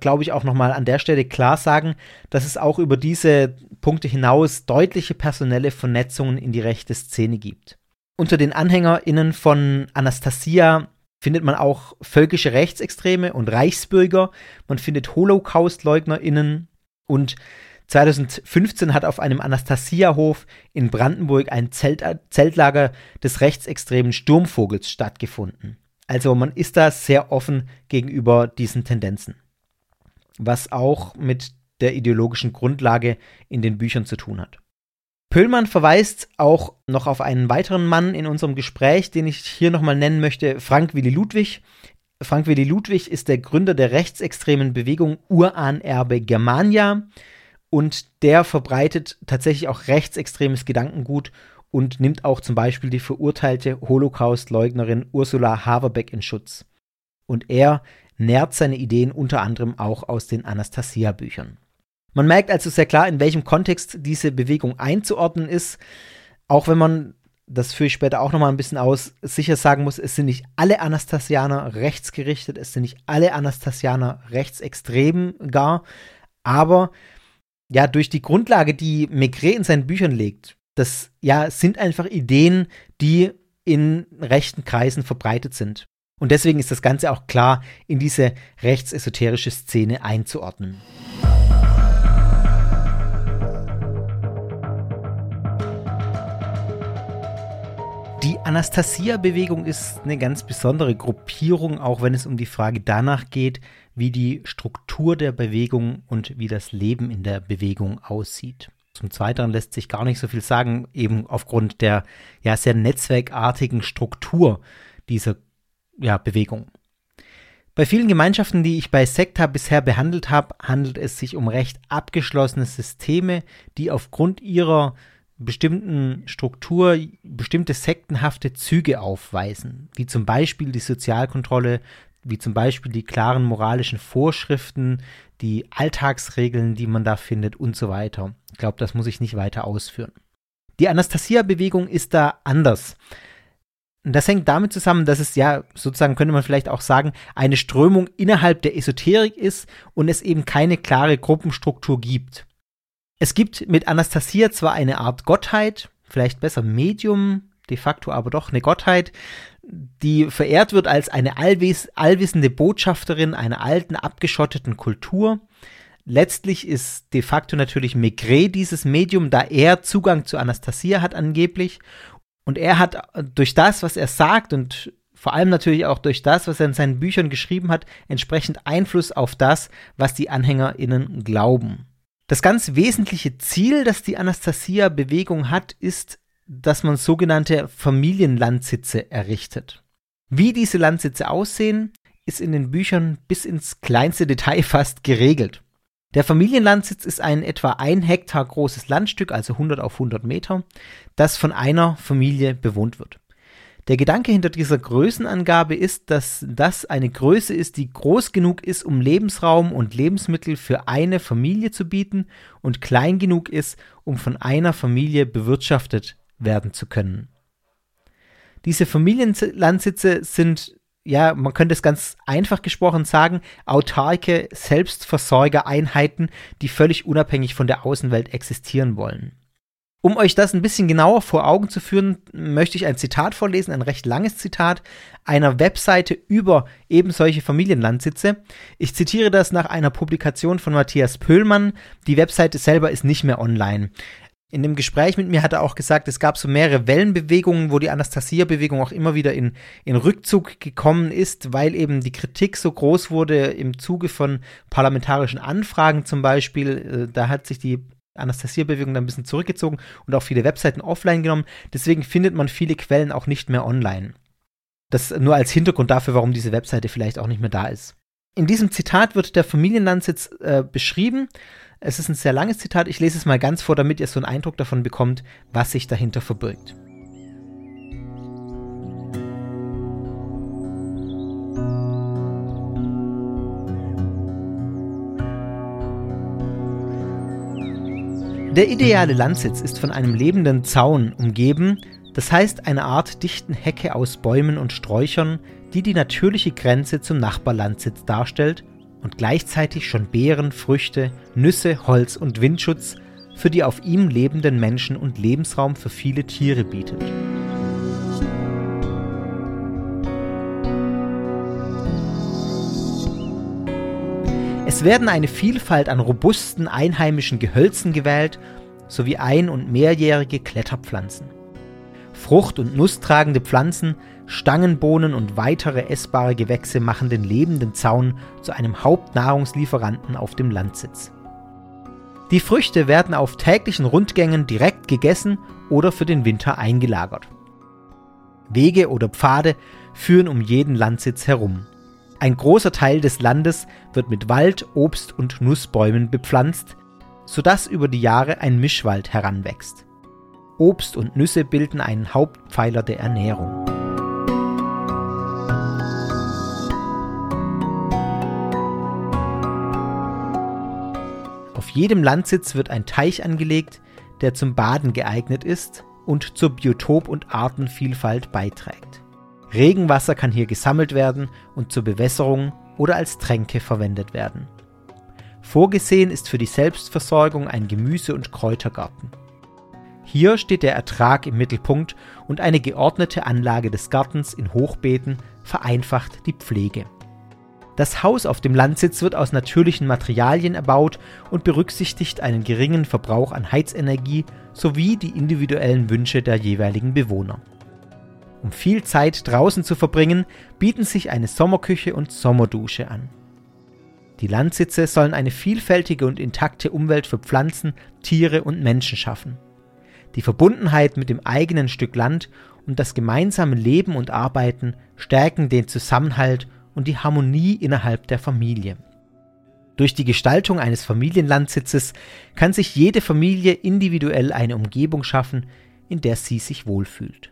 S1: glaube ich, auch nochmal an der Stelle klar sagen, dass es auch über diese Punkte hinaus deutliche personelle Vernetzungen in die rechte Szene gibt. Unter den AnhängerInnen von Anastasia findet man auch völkische Rechtsextreme und Reichsbürger. Man findet Holocaust-LeugnerInnen und 2015 hat auf einem Anastasia-Hof in Brandenburg ein Zelt Zeltlager des rechtsextremen Sturmvogels stattgefunden. Also man ist da sehr offen gegenüber diesen Tendenzen. Was auch mit der ideologischen Grundlage in den Büchern zu tun hat. Pöllmann verweist auch noch auf einen weiteren Mann in unserem Gespräch, den ich hier nochmal nennen möchte, Frank Willi Ludwig. Frank Willi Ludwig ist der Gründer der rechtsextremen Bewegung Urahnerbe Germania und der verbreitet tatsächlich auch rechtsextremes Gedankengut und nimmt auch zum Beispiel die verurteilte Holocaust-Leugnerin Ursula Haverbeck in Schutz. Und er nährt seine Ideen unter anderem auch aus den Anastasia-Büchern. Man merkt also sehr klar, in welchem Kontext diese Bewegung einzuordnen ist, auch wenn man, das führe ich später auch nochmal ein bisschen aus, sicher sagen muss, es sind nicht alle Anastasianer rechtsgerichtet, es sind nicht alle Anastasianer rechtsextrem gar, aber ja, durch die Grundlage, die Maigret in seinen Büchern legt, das ja sind einfach Ideen, die in rechten Kreisen verbreitet sind. Und deswegen ist das Ganze auch klar in diese rechtsesoterische Szene einzuordnen. Die Anastasia-Bewegung ist eine ganz besondere Gruppierung, auch wenn es um die Frage danach geht, wie die Struktur der Bewegung und wie das Leben in der Bewegung aussieht. Zum Zweiteren lässt sich gar nicht so viel sagen, eben aufgrund der ja sehr netzwerkartigen Struktur dieser ja, Bewegung. Bei vielen Gemeinschaften, die ich bei Sekta bisher behandelt habe, handelt es sich um recht abgeschlossene Systeme, die aufgrund ihrer bestimmten Struktur bestimmte sektenhafte Züge aufweisen, wie zum Beispiel die Sozialkontrolle, wie zum Beispiel die klaren moralischen Vorschriften, die Alltagsregeln, die man da findet und so weiter. Ich glaube, das muss ich nicht weiter ausführen. Die Anastasia-Bewegung ist da anders. Das hängt damit zusammen, dass es ja sozusagen, könnte man vielleicht auch sagen, eine Strömung innerhalb der Esoterik ist und es eben keine klare Gruppenstruktur gibt. Es gibt mit Anastasia zwar eine Art Gottheit, vielleicht besser Medium, de facto aber doch eine Gottheit, die verehrt wird als eine allwiss allwissende Botschafterin einer alten, abgeschotteten Kultur. Letztlich ist de facto natürlich Maigret dieses Medium, da er Zugang zu Anastasia hat angeblich. Und er hat durch das, was er sagt und vor allem natürlich auch durch das, was er in seinen Büchern geschrieben hat, entsprechend Einfluss auf das, was die AnhängerInnen glauben. Das ganz wesentliche Ziel, das die Anastasia-Bewegung hat, ist, dass man sogenannte Familienlandsitze errichtet. Wie diese Landsitze aussehen, ist in den Büchern bis ins kleinste Detail fast geregelt. Der Familienlandsitz ist ein etwa ein Hektar großes Landstück, also 100 auf 100 Meter, das von einer Familie bewohnt wird. Der Gedanke hinter dieser Größenangabe ist, dass das eine Größe ist, die groß genug ist, um Lebensraum und Lebensmittel für eine Familie zu bieten und klein genug ist, um von einer Familie bewirtschaftet werden zu können. Diese Familienlandsitze sind, ja, man könnte es ganz einfach gesprochen sagen, autarke Selbstversorgereinheiten, die völlig unabhängig von der Außenwelt existieren wollen. Um euch das ein bisschen genauer vor Augen zu führen, möchte ich ein Zitat vorlesen, ein recht langes Zitat einer Webseite über eben solche Familienlandsitze. Ich zitiere das nach einer Publikation von Matthias Pöhlmann. Die Webseite selber ist nicht mehr online. In dem Gespräch mit mir hat er auch gesagt, es gab so mehrere Wellenbewegungen, wo die Anastasia-Bewegung auch immer wieder in, in Rückzug gekommen ist, weil eben die Kritik so groß wurde im Zuge von parlamentarischen Anfragen zum Beispiel. Äh, da hat sich die Anastasia-Bewegung dann ein bisschen zurückgezogen und auch viele Webseiten offline genommen. Deswegen findet man viele Quellen auch nicht mehr online. Das nur als Hintergrund dafür, warum diese Webseite vielleicht auch nicht mehr da ist. In diesem Zitat wird der Familienlandsitz äh, beschrieben. Es ist ein sehr langes Zitat. Ich lese es mal ganz vor, damit ihr so einen Eindruck davon bekommt, was sich dahinter verbirgt. Der ideale Landsitz ist von einem lebenden Zaun umgeben, das heißt einer Art dichten Hecke aus Bäumen und Sträuchern, die die natürliche Grenze zum Nachbarlandsitz darstellt und gleichzeitig schon Beeren, Früchte, Nüsse, Holz und Windschutz für die auf ihm lebenden Menschen und Lebensraum für viele Tiere bietet. Es werden eine Vielfalt an robusten einheimischen Gehölzen gewählt, sowie ein- und mehrjährige Kletterpflanzen. Frucht- und nusstragende Pflanzen, Stangenbohnen und weitere essbare Gewächse machen den lebenden Zaun zu einem Hauptnahrungslieferanten auf dem Landsitz. Die Früchte werden auf täglichen Rundgängen direkt gegessen oder für den Winter eingelagert. Wege oder Pfade führen um jeden Landsitz herum. Ein großer Teil des Landes wird mit Wald, Obst und Nussbäumen bepflanzt, sodass über die Jahre ein Mischwald heranwächst. Obst und Nüsse bilden einen Hauptpfeiler der Ernährung. Auf jedem Landsitz wird ein Teich angelegt, der zum Baden geeignet ist und zur Biotop- und Artenvielfalt beiträgt. Regenwasser kann hier gesammelt werden und zur Bewässerung oder als Tränke verwendet werden. Vorgesehen ist für die Selbstversorgung ein Gemüse- und Kräutergarten. Hier steht der Ertrag im Mittelpunkt und eine geordnete Anlage des Gartens in Hochbeeten vereinfacht die Pflege. Das Haus auf dem Landsitz wird aus natürlichen Materialien erbaut und berücksichtigt einen geringen Verbrauch an Heizenergie sowie die individuellen Wünsche der jeweiligen Bewohner. Um viel Zeit draußen zu verbringen, bieten sich eine Sommerküche und Sommerdusche an. Die Landsitze sollen eine vielfältige und intakte Umwelt für Pflanzen, Tiere und Menschen schaffen. Die Verbundenheit mit dem eigenen Stück Land und das gemeinsame Leben und Arbeiten stärken den Zusammenhalt und die Harmonie innerhalb der Familie. Durch die Gestaltung eines Familienlandsitzes kann sich jede Familie individuell eine Umgebung schaffen, in der sie sich wohlfühlt.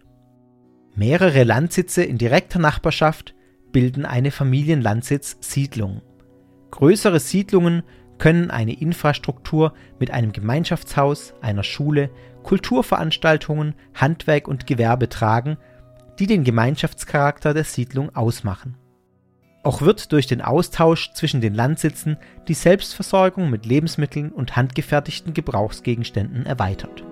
S1: Mehrere Landsitze in direkter Nachbarschaft bilden eine Familienlandsitzsiedlung. Größere Siedlungen können eine Infrastruktur mit einem Gemeinschaftshaus, einer Schule, Kulturveranstaltungen, Handwerk und Gewerbe tragen, die den Gemeinschaftscharakter der Siedlung ausmachen. Auch wird durch den Austausch zwischen den Landsitzen die Selbstversorgung mit Lebensmitteln und handgefertigten Gebrauchsgegenständen erweitert.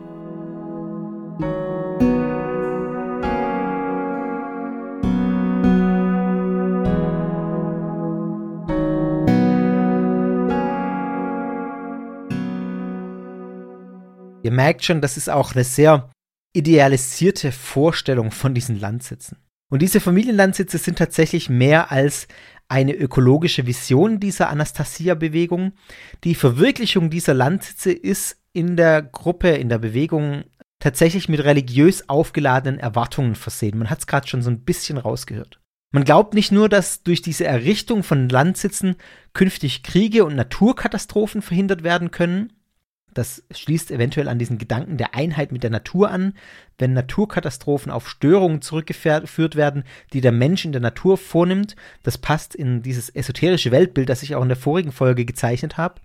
S1: Ihr merkt schon, das ist auch eine sehr idealisierte Vorstellung von diesen Landsitzen. Und diese Familienlandsitze sind tatsächlich mehr als eine ökologische Vision dieser Anastasia-Bewegung. Die Verwirklichung dieser Landsitze ist in der Gruppe, in der Bewegung tatsächlich mit religiös aufgeladenen Erwartungen versehen. Man hat es gerade schon so ein bisschen rausgehört. Man glaubt nicht nur, dass durch diese Errichtung von Landsitzen künftig Kriege und Naturkatastrophen verhindert werden können, das schließt eventuell an diesen Gedanken der Einheit mit der Natur an. Wenn Naturkatastrophen auf Störungen zurückgeführt werden, die der Mensch in der Natur vornimmt, das passt in dieses esoterische Weltbild, das ich auch in der vorigen Folge gezeichnet habe.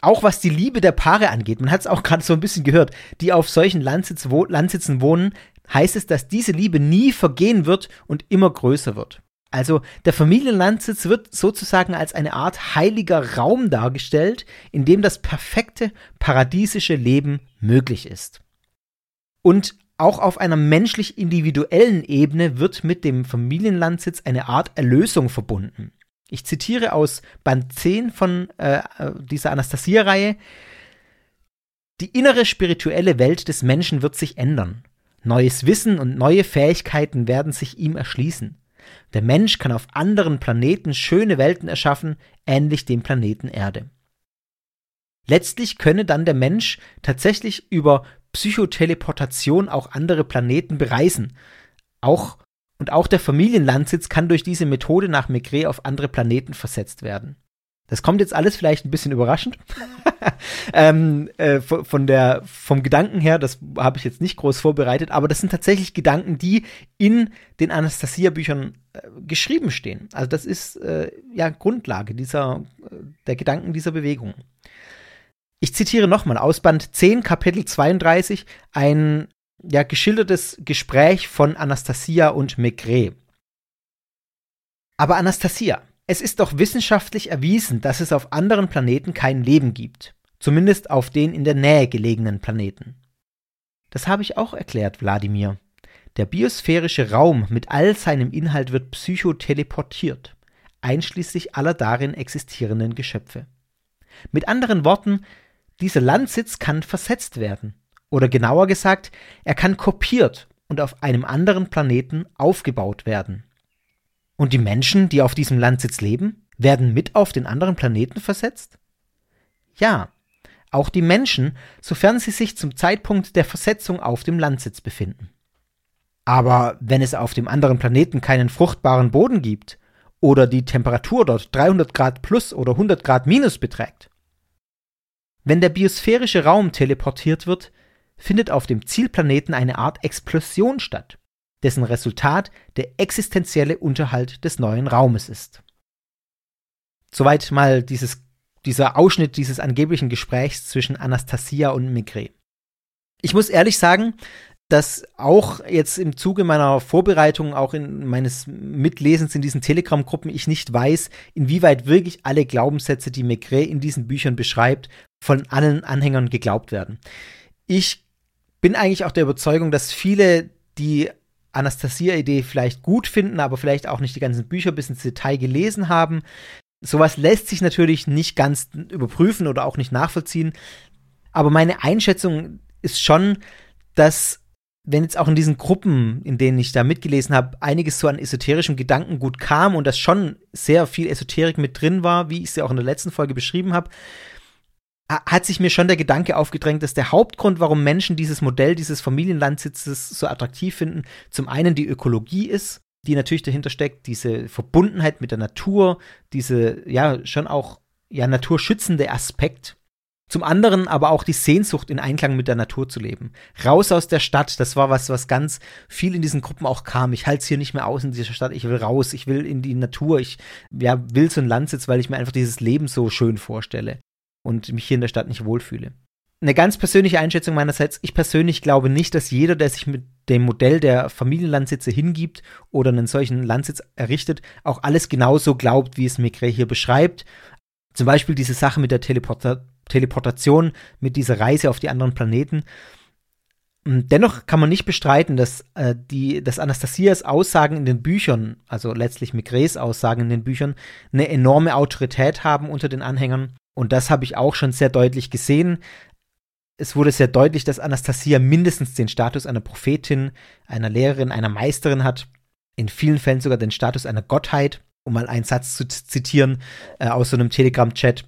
S1: Auch was die Liebe der Paare angeht, man hat es auch gerade so ein bisschen gehört, die auf solchen Landsitz wo Landsitzen wohnen, heißt es, dass diese Liebe nie vergehen wird und immer größer wird. Also der Familienlandsitz wird sozusagen als eine Art heiliger Raum dargestellt, in dem das perfekte paradiesische Leben möglich ist. Und auch auf einer menschlich individuellen Ebene wird mit dem Familienlandsitz eine Art Erlösung verbunden. Ich zitiere aus Band 10 von äh, dieser Anastasia-Reihe. Die innere spirituelle Welt des Menschen wird sich ändern. Neues Wissen und neue Fähigkeiten werden sich ihm erschließen. Der Mensch kann auf anderen Planeten schöne Welten erschaffen, ähnlich dem Planeten Erde. Letztlich könne dann der Mensch tatsächlich über Psychoteleportation auch andere Planeten bereisen. Auch und auch der Familienlandsitz kann durch diese Methode nach Maigret auf andere Planeten versetzt werden. Das kommt jetzt alles vielleicht ein bisschen überraschend. ähm, äh, von der, vom Gedanken her, das habe ich jetzt nicht groß vorbereitet, aber das sind tatsächlich Gedanken, die in den Anastasia-Büchern äh, geschrieben stehen. Also das ist äh, ja Grundlage dieser, äh, der Gedanken dieser Bewegung. Ich zitiere nochmal aus Band 10, Kapitel 32, ein ja, geschildertes Gespräch von Anastasia und Maigret. Aber Anastasia, es ist doch wissenschaftlich erwiesen, dass es auf anderen Planeten kein Leben gibt. Zumindest auf den in der Nähe gelegenen Planeten. Das habe ich auch erklärt, Wladimir. Der biosphärische Raum mit all seinem Inhalt wird psychoteleportiert, einschließlich aller darin existierenden Geschöpfe. Mit anderen Worten, dieser Landsitz kann versetzt werden. Oder genauer gesagt, er kann kopiert und auf einem anderen Planeten aufgebaut werden. Und die Menschen, die auf diesem Landsitz leben, werden mit auf den anderen Planeten versetzt? Ja, auch die Menschen, sofern sie sich zum Zeitpunkt der Versetzung auf dem Landsitz befinden. Aber wenn es auf dem anderen Planeten keinen fruchtbaren Boden gibt oder die Temperatur dort 300 Grad plus oder 100 Grad minus beträgt, wenn der biosphärische Raum teleportiert wird, findet auf dem Zielplaneten eine Art Explosion statt dessen Resultat der existenzielle Unterhalt des neuen Raumes ist. Soweit mal dieses, dieser Ausschnitt dieses angeblichen Gesprächs zwischen Anastasia und Maigret. Ich muss ehrlich sagen, dass auch jetzt im Zuge meiner Vorbereitung, auch in meines Mitlesens in diesen Telegram-Gruppen, ich nicht weiß, inwieweit wirklich alle Glaubenssätze, die Maigret in diesen Büchern beschreibt, von allen Anhängern geglaubt werden. Ich bin eigentlich auch der Überzeugung, dass viele, die Anastasia-Idee vielleicht gut finden, aber vielleicht auch nicht die ganzen Bücher bis ins Detail gelesen haben. Sowas lässt sich natürlich nicht ganz überprüfen oder auch nicht nachvollziehen. Aber meine Einschätzung ist schon, dass wenn jetzt auch in diesen Gruppen, in denen ich da mitgelesen habe, einiges so an esoterischem Gedankengut kam und das schon sehr viel Esoterik mit drin war, wie ich es ja auch in der letzten Folge beschrieben habe, hat sich mir schon der Gedanke aufgedrängt, dass der Hauptgrund, warum Menschen dieses Modell dieses Familienlandsitzes so attraktiv finden, zum einen die Ökologie ist, die natürlich dahinter steckt, diese Verbundenheit mit der Natur, diese ja schon auch ja naturschützende Aspekt. Zum anderen aber auch die Sehnsucht, in Einklang mit der Natur zu leben. Raus aus der Stadt, das war was, was ganz viel in diesen Gruppen auch kam. Ich halte es hier nicht mehr aus in dieser Stadt, ich will raus, ich will in die Natur, ich ja, will so einen Landsitz, weil ich mir einfach dieses Leben so schön vorstelle und mich hier in der Stadt nicht wohlfühle. eine ganz persönliche Einschätzung meinerseits. Ich persönlich glaube nicht, dass jeder, der sich mit dem Modell der Familienlandsitze hingibt oder einen solchen Landsitz errichtet, auch alles genauso glaubt, wie es Migre hier beschreibt. Zum Beispiel diese Sache mit der Teleporta Teleportation, mit dieser Reise auf die anderen Planeten. Hm, dennoch kann man nicht bestreiten, dass, äh, die, dass Anastasias Aussagen in den Büchern, also letztlich Migres Aussagen in den Büchern, eine enorme Autorität haben unter den Anhängern. Und das habe ich auch schon sehr deutlich gesehen. Es wurde sehr deutlich, dass Anastasia mindestens den Status einer Prophetin, einer Lehrerin, einer Meisterin hat. In vielen Fällen sogar den Status einer Gottheit. Um mal einen Satz zu zitieren äh, aus so einem Telegram-Chat.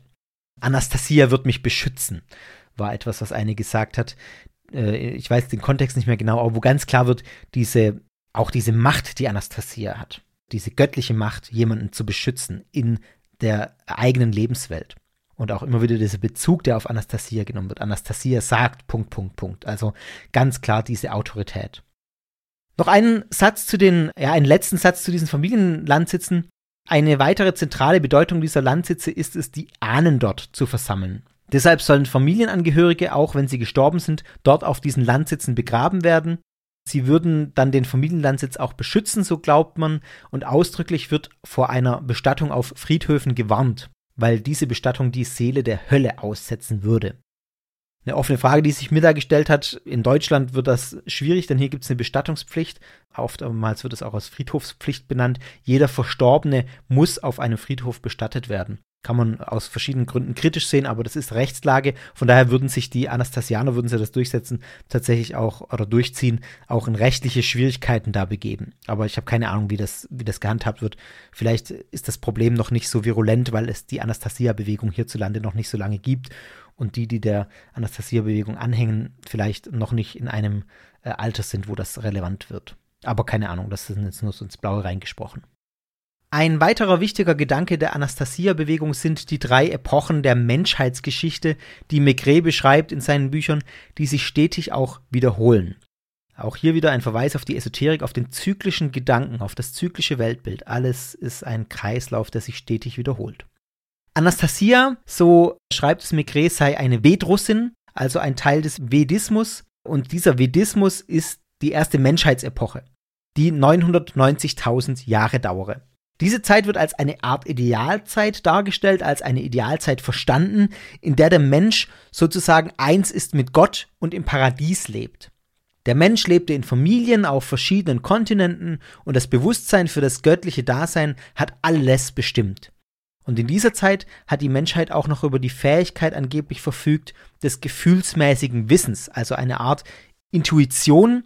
S1: Anastasia wird mich beschützen, war etwas, was eine gesagt hat äh, ich weiß den Kontext nicht mehr genau, aber wo ganz klar wird, diese, auch diese Macht, die Anastasia hat, diese göttliche Macht, jemanden zu beschützen in der eigenen Lebenswelt. Und auch immer wieder dieser Bezug, der auf Anastasia genommen wird. Anastasia sagt, Punkt, Punkt, Punkt. Also ganz klar diese Autorität. Noch einen Satz zu den, ja, einen letzten Satz zu diesen Familienlandsitzen. Eine weitere zentrale Bedeutung dieser Landsitze ist es, die Ahnen dort zu versammeln. Deshalb sollen Familienangehörige, auch wenn sie gestorben sind, dort auf diesen Landsitzen begraben werden. Sie würden dann den Familienlandsitz auch beschützen, so glaubt man, und ausdrücklich wird vor einer Bestattung auf Friedhöfen gewarnt, weil diese Bestattung die Seele der Hölle aussetzen würde. Eine offene Frage, die sich mir da gestellt hat, in Deutschland wird das schwierig, denn hier gibt es eine Bestattungspflicht. Oftmals wird es auch als Friedhofspflicht benannt. Jeder Verstorbene muss auf einem Friedhof bestattet werden kann man aus verschiedenen Gründen kritisch sehen, aber das ist Rechtslage. Von daher würden sich die Anastasianer, würden sie das durchsetzen, tatsächlich auch oder durchziehen, auch in rechtliche Schwierigkeiten da begeben. Aber ich habe keine Ahnung, wie das, wie das gehandhabt wird. Vielleicht ist das Problem noch nicht so virulent, weil es die Anastasia-Bewegung hierzulande noch nicht so lange gibt und die, die der Anastasia-Bewegung anhängen, vielleicht noch nicht in einem äh, Alter sind, wo das relevant wird. Aber keine Ahnung, das ist jetzt nur so ins Blaue reingesprochen. Ein weiterer wichtiger Gedanke der Anastasia-Bewegung sind die drei Epochen der Menschheitsgeschichte, die Maigret beschreibt in seinen Büchern, die sich stetig auch wiederholen. Auch hier wieder ein Verweis auf die Esoterik, auf den zyklischen Gedanken, auf das zyklische Weltbild. Alles ist ein Kreislauf, der sich stetig wiederholt. Anastasia, so schreibt es Maigret, sei eine Vedrussin, also ein Teil des Vedismus. Und dieser Vedismus ist die erste Menschheitsepoche, die 990.000 Jahre dauere. Diese Zeit wird als eine Art Idealzeit dargestellt, als eine Idealzeit verstanden, in der der Mensch sozusagen eins ist mit Gott und im Paradies lebt. Der Mensch lebte in Familien auf verschiedenen Kontinenten und das Bewusstsein für das göttliche Dasein hat alles bestimmt. Und in dieser Zeit hat die Menschheit auch noch über die Fähigkeit angeblich verfügt des gefühlsmäßigen Wissens, also eine Art Intuition,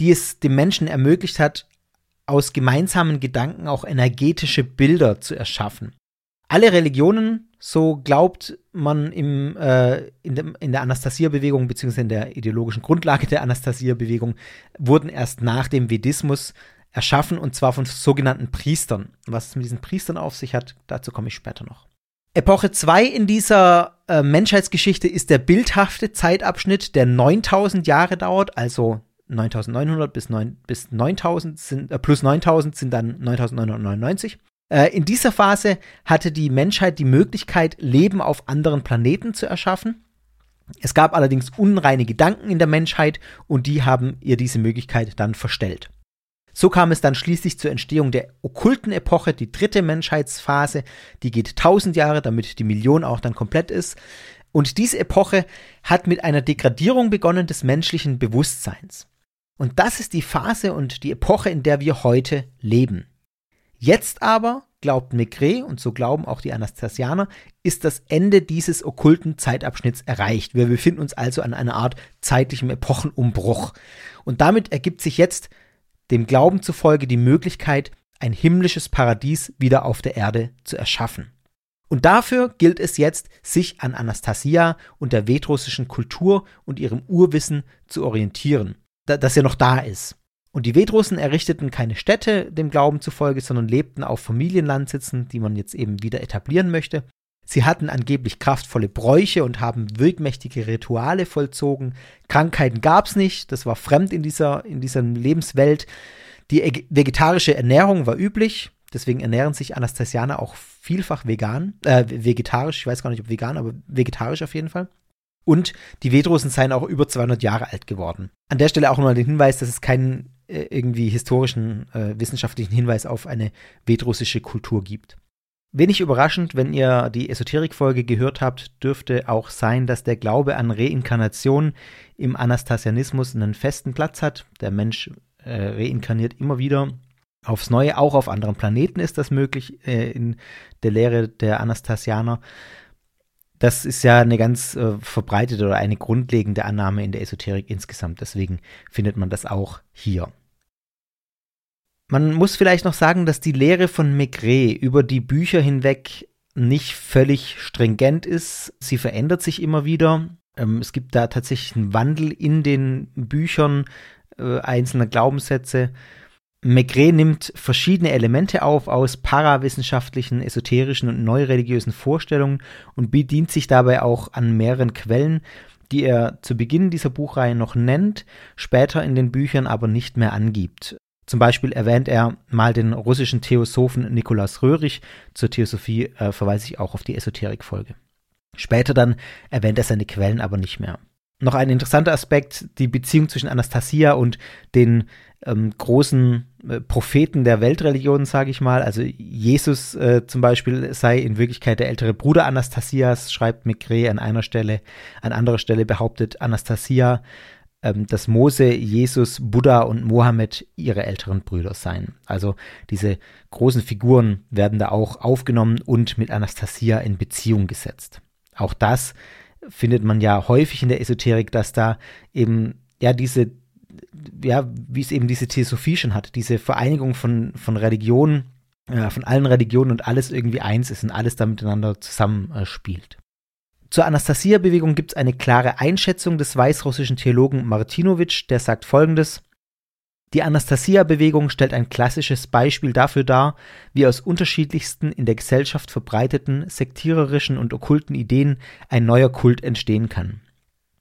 S1: die es dem Menschen ermöglicht hat, aus gemeinsamen Gedanken auch energetische Bilder zu erschaffen. Alle Religionen, so glaubt man im, äh, in, dem, in der Anastasia-Bewegung bzw. in der ideologischen Grundlage der Anastasia-Bewegung, wurden erst nach dem Vedismus erschaffen und zwar von sogenannten Priestern. Was es mit diesen Priestern auf sich hat, dazu komme ich später noch. Epoche 2 in dieser äh, Menschheitsgeschichte ist der bildhafte Zeitabschnitt, der 9000 Jahre dauert, also 9900 bis, 9, bis 9000 sind, äh, plus 9000 sind dann 9999. Äh, in dieser Phase hatte die Menschheit die Möglichkeit, Leben auf anderen Planeten zu erschaffen. Es gab allerdings unreine Gedanken in der Menschheit und die haben ihr diese Möglichkeit dann verstellt. So kam es dann schließlich zur Entstehung der okkulten Epoche, die dritte Menschheitsphase, die geht 1000 Jahre, damit die Million auch dann komplett ist. Und diese Epoche hat mit einer Degradierung begonnen des menschlichen Bewusstseins. Und das ist die Phase und die Epoche, in der wir heute leben. Jetzt aber, glaubt Maigret, und so glauben auch die Anastasianer, ist das Ende dieses okkulten Zeitabschnitts erreicht. Wir befinden uns also an einer Art zeitlichem Epochenumbruch. Und damit ergibt sich jetzt dem Glauben zufolge die Möglichkeit, ein himmlisches Paradies wieder auf der Erde zu erschaffen. Und dafür gilt es jetzt, sich an Anastasia und der vedrussischen Kultur und ihrem Urwissen zu orientieren dass er noch da ist. Und die Vedrussen errichteten keine Städte dem Glauben zufolge, sondern lebten auf Familienlandsitzen, die man jetzt eben wieder etablieren möchte. Sie hatten angeblich kraftvolle Bräuche und haben wirkmächtige Rituale vollzogen. Krankheiten gab es nicht, das war fremd in dieser, in dieser Lebenswelt. Die vegetarische Ernährung war üblich, deswegen ernähren sich Anastasianer auch vielfach vegan, äh, vegetarisch, ich weiß gar nicht, ob vegan, aber vegetarisch auf jeden Fall. Und die Vedrusen seien auch über 200 Jahre alt geworden. An der Stelle auch nochmal den Hinweis, dass es keinen äh, irgendwie historischen, äh, wissenschaftlichen Hinweis auf eine vedrussische Kultur gibt. Wenig überraschend, wenn ihr die Esoterik-Folge gehört habt, dürfte auch sein, dass der Glaube an Reinkarnation im Anastasianismus einen festen Platz hat. Der Mensch äh, reinkarniert immer wieder aufs Neue, auch auf anderen Planeten ist das möglich äh, in der Lehre der Anastasianer. Das ist ja eine ganz äh, verbreitete oder eine grundlegende Annahme in der Esoterik insgesamt. Deswegen findet man das auch hier. Man muss vielleicht noch sagen, dass die Lehre von Maigret über die Bücher hinweg nicht völlig stringent ist. Sie verändert sich immer wieder. Ähm, es gibt da tatsächlich einen Wandel in den Büchern äh, einzelner Glaubenssätze. Maigret nimmt verschiedene Elemente auf aus parawissenschaftlichen, esoterischen und neureligiösen Vorstellungen und bedient sich dabei auch an mehreren Quellen, die er zu Beginn dieser Buchreihe noch nennt, später in den Büchern aber nicht mehr angibt. Zum Beispiel erwähnt er mal den russischen Theosophen Nikolaus Röhrig. Zur Theosophie äh, verweise ich auch auf die Esoterik-Folge. Später dann erwähnt er seine Quellen aber nicht mehr. Noch ein interessanter Aspekt, die Beziehung zwischen Anastasia und den ähm, großen äh, Propheten der Weltreligion, sage ich mal. Also Jesus äh, zum Beispiel sei in Wirklichkeit der ältere Bruder Anastasias, schreibt Maigret an einer Stelle. An anderer Stelle behauptet Anastasia, ähm, dass Mose, Jesus, Buddha und Mohammed ihre älteren Brüder seien. Also diese großen Figuren werden da auch aufgenommen und mit Anastasia in Beziehung gesetzt. Auch das findet man ja häufig in der Esoterik, dass da eben ja diese ja, wie es eben diese Theosophie schon hat, diese Vereinigung von, von Religionen, äh, von allen Religionen und alles irgendwie eins ist und alles da miteinander zusammenspielt. Äh, zur Anastasia-Bewegung gibt es eine klare Einschätzung des weißrussischen Theologen Martinowitsch, der sagt folgendes: Die Anastasia-Bewegung stellt ein klassisches Beispiel dafür dar, wie aus unterschiedlichsten in der Gesellschaft verbreiteten sektiererischen und okkulten Ideen ein neuer Kult entstehen kann.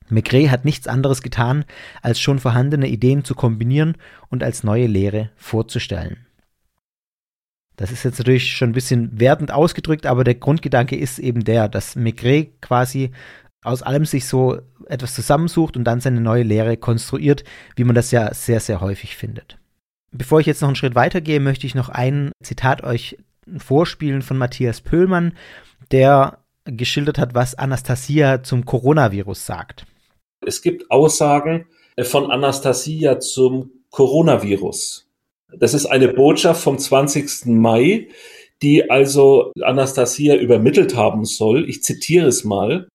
S1: Maigret hat nichts anderes getan, als schon vorhandene Ideen zu kombinieren und als neue Lehre vorzustellen. Das ist jetzt natürlich schon ein bisschen wertend ausgedrückt, aber der Grundgedanke ist eben der, dass Maigret quasi aus allem sich so etwas zusammensucht und dann seine neue Lehre konstruiert, wie man das ja sehr, sehr häufig findet. Bevor ich jetzt noch einen Schritt weitergehe, möchte ich noch ein Zitat euch vorspielen von Matthias Pöhlmann, der geschildert hat, was Anastasia zum Coronavirus sagt.
S2: Es gibt Aussagen von Anastasia zum Coronavirus. Das ist eine Botschaft vom 20. Mai, die also Anastasia übermittelt haben soll. Ich zitiere es mal.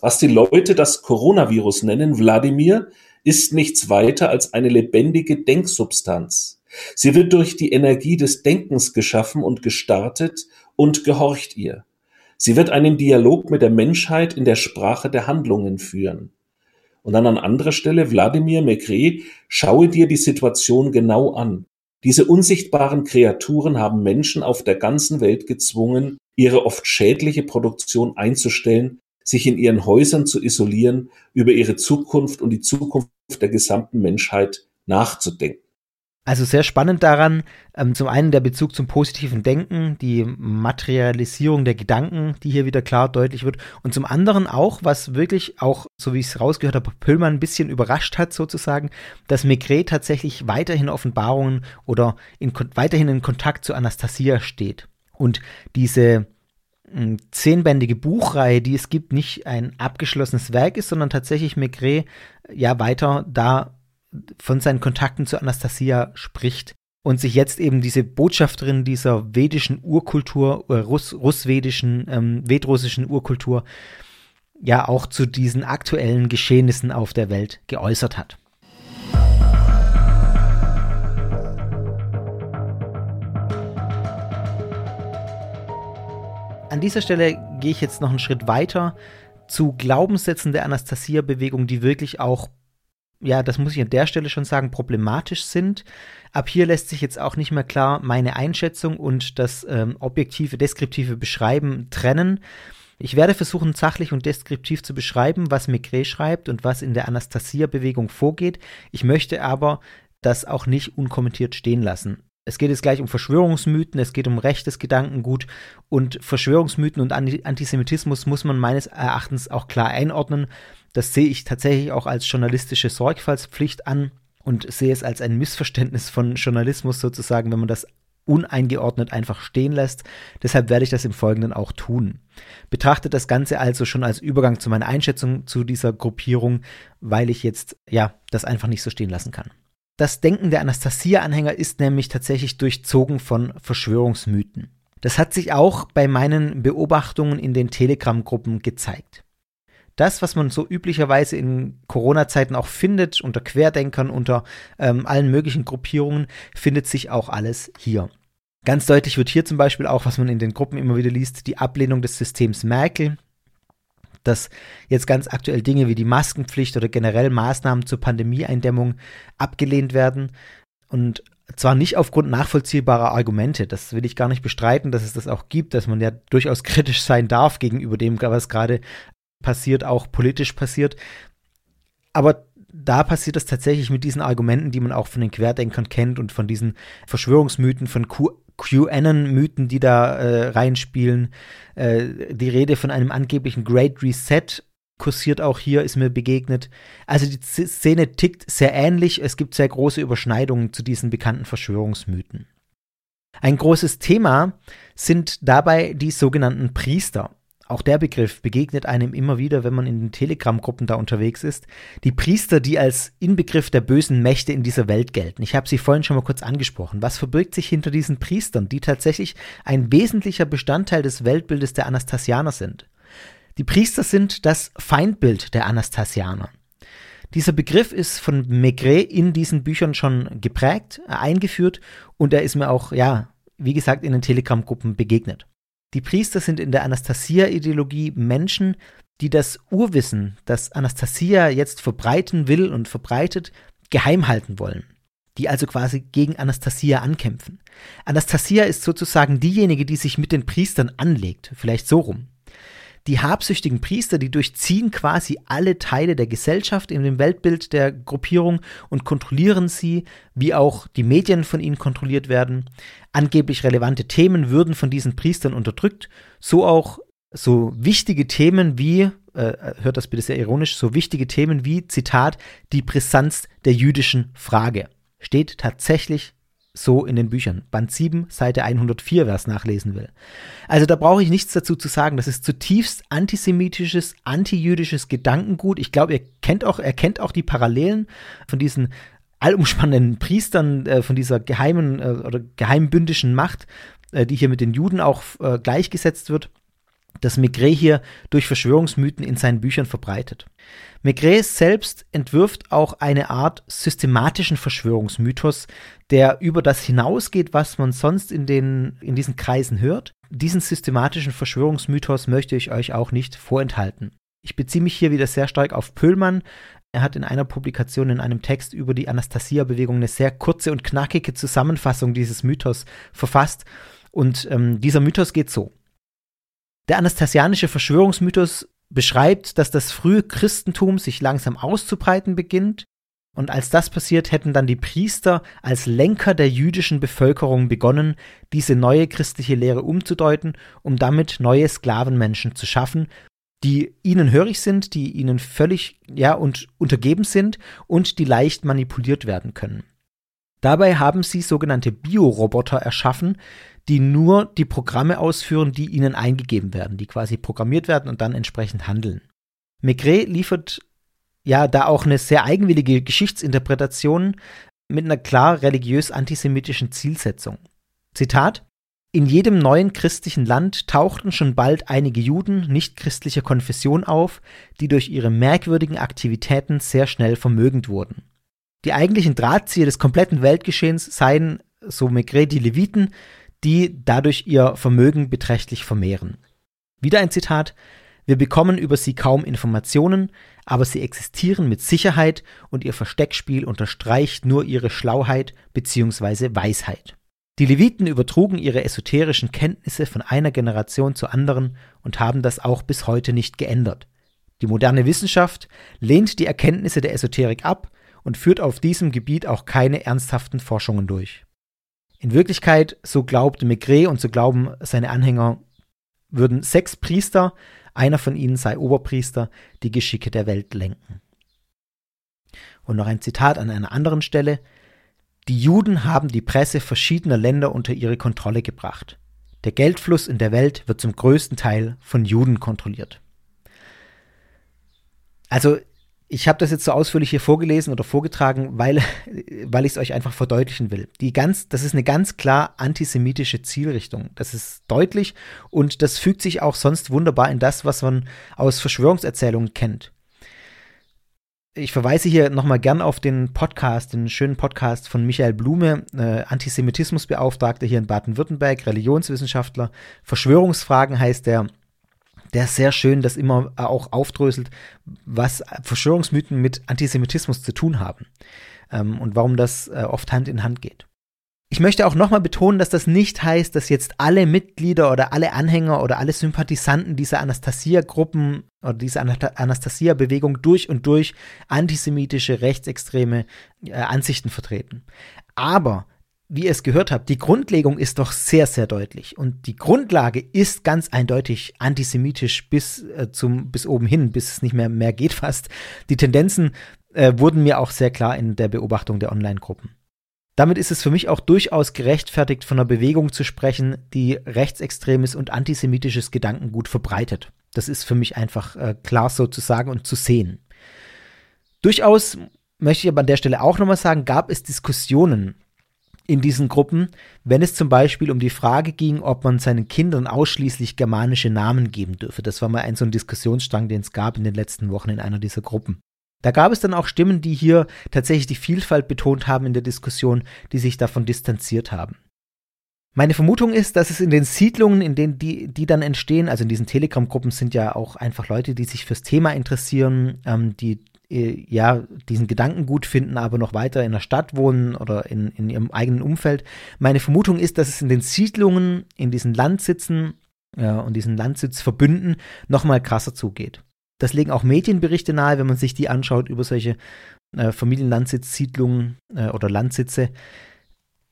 S2: Was die Leute das Coronavirus nennen, Wladimir, ist nichts weiter als eine lebendige Denksubstanz. Sie wird durch die Energie des Denkens geschaffen und gestartet und gehorcht ihr. Sie wird einen Dialog mit der Menschheit in der Sprache der Handlungen führen. Und dann an anderer Stelle, Wladimir Maigret, schaue dir die Situation genau an. Diese unsichtbaren Kreaturen haben Menschen auf der ganzen Welt gezwungen, ihre oft schädliche Produktion einzustellen, sich in ihren Häusern zu isolieren, über ihre Zukunft und die Zukunft der gesamten Menschheit nachzudenken.
S1: Also sehr spannend daran, ähm, zum einen der Bezug zum positiven Denken, die Materialisierung der Gedanken, die hier wieder klar deutlich wird. Und zum anderen auch, was wirklich auch, so wie ich es rausgehört habe, Pöllmann ein bisschen überrascht hat sozusagen, dass Maigret tatsächlich weiterhin Offenbarungen oder in, weiterhin in Kontakt zu Anastasia steht. Und diese hm, zehnbändige Buchreihe, die es gibt, nicht ein abgeschlossenes Werk ist, sondern tatsächlich Maigret ja weiter da von seinen Kontakten zu Anastasia spricht und sich jetzt eben diese Botschafterin dieser vedischen Urkultur, oder Russ, russvedischen, ähm, vedrussischen Urkultur, ja auch zu diesen aktuellen Geschehnissen auf der Welt geäußert hat. An dieser Stelle gehe ich jetzt noch einen Schritt weiter zu Glaubenssätzen der Anastasia-Bewegung, die wirklich auch ja, das muss ich an der Stelle schon sagen, problematisch sind. Ab hier lässt sich jetzt auch nicht mehr klar meine Einschätzung und das ähm, objektive, deskriptive Beschreiben trennen. Ich werde versuchen, sachlich und deskriptiv zu beschreiben, was Maigret schreibt und was in der Anastasia-Bewegung vorgeht. Ich möchte aber das auch nicht unkommentiert stehen lassen. Es geht jetzt gleich um Verschwörungsmythen, es geht um rechtes Gedankengut und Verschwörungsmythen und Antisemitismus muss man meines Erachtens auch klar einordnen. Das sehe ich tatsächlich auch als journalistische Sorgfaltspflicht an und sehe es als ein Missverständnis von Journalismus sozusagen, wenn man das uneingeordnet einfach stehen lässt. Deshalb werde ich das im Folgenden auch tun. Betrachtet das Ganze also schon als Übergang zu meiner Einschätzung zu dieser Gruppierung, weil ich jetzt ja das einfach nicht so stehen lassen kann. Das Denken der Anastasia-Anhänger ist nämlich tatsächlich durchzogen von Verschwörungsmythen. Das hat sich auch bei meinen Beobachtungen in den Telegram-Gruppen gezeigt. Das, was man so üblicherweise in Corona-Zeiten auch findet, unter Querdenkern, unter ähm, allen möglichen Gruppierungen, findet sich auch alles hier. Ganz deutlich wird hier zum Beispiel auch, was man in den Gruppen immer wieder liest, die Ablehnung des Systems Merkel, dass jetzt ganz aktuell Dinge wie die Maskenpflicht oder generell Maßnahmen zur Pandemieeindämmung abgelehnt werden. Und zwar nicht aufgrund nachvollziehbarer Argumente, das will ich gar nicht bestreiten, dass es das auch gibt, dass man ja durchaus kritisch sein darf gegenüber dem, was gerade passiert, auch politisch passiert. Aber da passiert das tatsächlich mit diesen Argumenten, die man auch von den Querdenkern kennt und von diesen Verschwörungsmythen, von QAnon-Mythen, die da äh, reinspielen. Äh, die Rede von einem angeblichen Great Reset kursiert auch hier, ist mir begegnet. Also die Szene tickt sehr ähnlich. Es gibt sehr große Überschneidungen zu diesen bekannten Verschwörungsmythen. Ein großes Thema sind dabei die sogenannten Priester. Auch der Begriff begegnet einem immer wieder, wenn man in den Telegram-Gruppen da unterwegs ist. Die Priester, die als Inbegriff der bösen Mächte in dieser Welt gelten. Ich habe sie vorhin schon mal kurz angesprochen. Was verbirgt sich hinter diesen Priestern, die tatsächlich ein wesentlicher Bestandteil des Weltbildes der Anastasianer sind? Die Priester sind das Feindbild der Anastasianer. Dieser Begriff ist von Maigret in diesen Büchern schon geprägt, eingeführt und er ist mir auch, ja, wie gesagt, in den Telegram-Gruppen begegnet. Die Priester sind in der Anastasia-Ideologie Menschen, die das Urwissen, das Anastasia jetzt verbreiten will und verbreitet, geheim halten wollen. Die also quasi gegen Anastasia ankämpfen. Anastasia ist sozusagen diejenige, die sich mit den Priestern anlegt, vielleicht so rum. Die habsüchtigen Priester, die durchziehen quasi alle Teile der Gesellschaft in dem Weltbild der Gruppierung und kontrollieren sie, wie auch die Medien von ihnen kontrolliert werden. Angeblich relevante Themen würden von diesen Priestern unterdrückt, so auch so wichtige Themen wie, äh, hört das bitte sehr ironisch, so wichtige Themen wie, Zitat, die Brisanz der jüdischen Frage. Steht tatsächlich so in den Büchern. Band 7, Seite 104, wer es nachlesen will. Also da brauche ich nichts dazu zu sagen. Das ist zutiefst antisemitisches, antijüdisches Gedankengut. Ich glaube, ihr kennt auch, er kennt auch die Parallelen von diesen allumspannenden Priestern, äh, von dieser geheimen äh, oder geheimbündischen Macht, äh, die hier mit den Juden auch äh, gleichgesetzt wird das Maigret hier durch Verschwörungsmythen in seinen Büchern verbreitet. Maigret selbst entwirft auch eine Art systematischen Verschwörungsmythos, der über das hinausgeht, was man sonst in, den, in diesen Kreisen hört. Diesen systematischen Verschwörungsmythos möchte ich euch auch nicht vorenthalten. Ich beziehe mich hier wieder sehr stark auf Pöhlmann. Er hat in einer Publikation in einem Text über die Anastasia-Bewegung eine sehr kurze und knackige Zusammenfassung dieses Mythos verfasst. Und ähm, dieser Mythos geht so. Der anastasianische Verschwörungsmythos beschreibt, dass das frühe Christentum sich langsam auszubreiten beginnt, und als das passiert, hätten dann die Priester als Lenker der jüdischen Bevölkerung begonnen, diese neue christliche Lehre umzudeuten, um damit neue Sklavenmenschen zu schaffen, die ihnen hörig sind, die ihnen völlig ja und untergeben sind und die leicht manipuliert werden können. Dabei haben sie sogenannte Bioroboter erschaffen, die nur die Programme ausführen, die ihnen eingegeben werden, die quasi programmiert werden und dann entsprechend handeln. Maigret liefert ja da auch eine sehr eigenwillige Geschichtsinterpretation mit einer klar religiös antisemitischen Zielsetzung. Zitat in jedem neuen christlichen Land tauchten schon bald einige Juden nicht Konfession auf, die durch ihre merkwürdigen Aktivitäten sehr schnell vermögend wurden. Die eigentlichen Drahtzieher des kompletten Weltgeschehens seien, so Maigret, die Leviten, die dadurch ihr Vermögen beträchtlich vermehren. Wieder ein Zitat. Wir bekommen über sie kaum Informationen, aber sie existieren mit Sicherheit und ihr Versteckspiel unterstreicht nur ihre Schlauheit bzw. Weisheit. Die Leviten übertrugen ihre esoterischen Kenntnisse von einer Generation zur anderen und haben das auch bis heute nicht geändert. Die moderne Wissenschaft lehnt die Erkenntnisse der Esoterik ab und führt auf diesem Gebiet auch keine ernsthaften Forschungen durch. In Wirklichkeit, so glaubt Maigret und so glauben seine Anhänger, würden sechs Priester, einer von ihnen sei Oberpriester, die Geschicke der Welt lenken. Und noch ein Zitat an einer anderen Stelle. Die Juden haben die Presse verschiedener Länder unter ihre Kontrolle gebracht. Der Geldfluss in der Welt wird zum größten Teil von Juden kontrolliert. Also ich habe das jetzt so ausführlich hier vorgelesen oder vorgetragen, weil, weil ich es euch einfach verdeutlichen will. Die ganz, das ist eine ganz klar antisemitische Zielrichtung. Das ist deutlich und das fügt sich auch sonst wunderbar in das, was man aus Verschwörungserzählungen kennt. Ich verweise hier nochmal gern auf den Podcast, den schönen Podcast von Michael Blume, äh, Antisemitismusbeauftragter hier in Baden-Württemberg, Religionswissenschaftler. Verschwörungsfragen heißt der der sehr schön das immer auch aufdröselt, was Verschwörungsmythen mit Antisemitismus zu tun haben ähm, und warum das äh, oft Hand in Hand geht. Ich möchte auch nochmal betonen, dass das nicht heißt, dass jetzt alle Mitglieder oder alle Anhänger oder alle Sympathisanten dieser Anastasia-Gruppen oder dieser Anastasia-Bewegung durch und durch antisemitische, rechtsextreme äh, Ansichten vertreten. Aber wie ihr es gehört habt, die Grundlegung ist doch sehr, sehr deutlich. Und die Grundlage ist ganz eindeutig antisemitisch bis äh, zum, bis oben hin, bis es nicht mehr, mehr geht fast. Die Tendenzen äh, wurden mir auch sehr klar in der Beobachtung der Online-Gruppen. Damit ist es für mich auch durchaus gerechtfertigt, von einer Bewegung zu sprechen, die rechtsextremes und antisemitisches Gedankengut verbreitet. Das ist für mich einfach äh, klar so zu sagen und zu sehen. Durchaus möchte ich aber an der Stelle auch nochmal sagen, gab es Diskussionen in diesen Gruppen, wenn es zum Beispiel um die Frage ging, ob man seinen Kindern ausschließlich germanische Namen geben dürfe. Das war mal ein so ein Diskussionsstrang, den es gab in den letzten Wochen in einer dieser Gruppen. Da gab es dann auch Stimmen, die hier tatsächlich die Vielfalt betont haben in der Diskussion, die sich davon distanziert haben. Meine Vermutung ist, dass es in den Siedlungen, in denen die, die dann entstehen, also in diesen Telegram-Gruppen sind ja auch einfach Leute, die sich fürs Thema interessieren, ähm, die ja, diesen Gedanken gut finden, aber noch weiter in der Stadt wohnen oder in, in ihrem eigenen Umfeld. Meine Vermutung ist, dass es in den Siedlungen, in diesen Landsitzen ja, und diesen Landsitzverbünden nochmal krasser zugeht. Das legen auch Medienberichte nahe, wenn man sich die anschaut über solche äh, Familienlandsitzsiedlungen äh, oder Landsitze,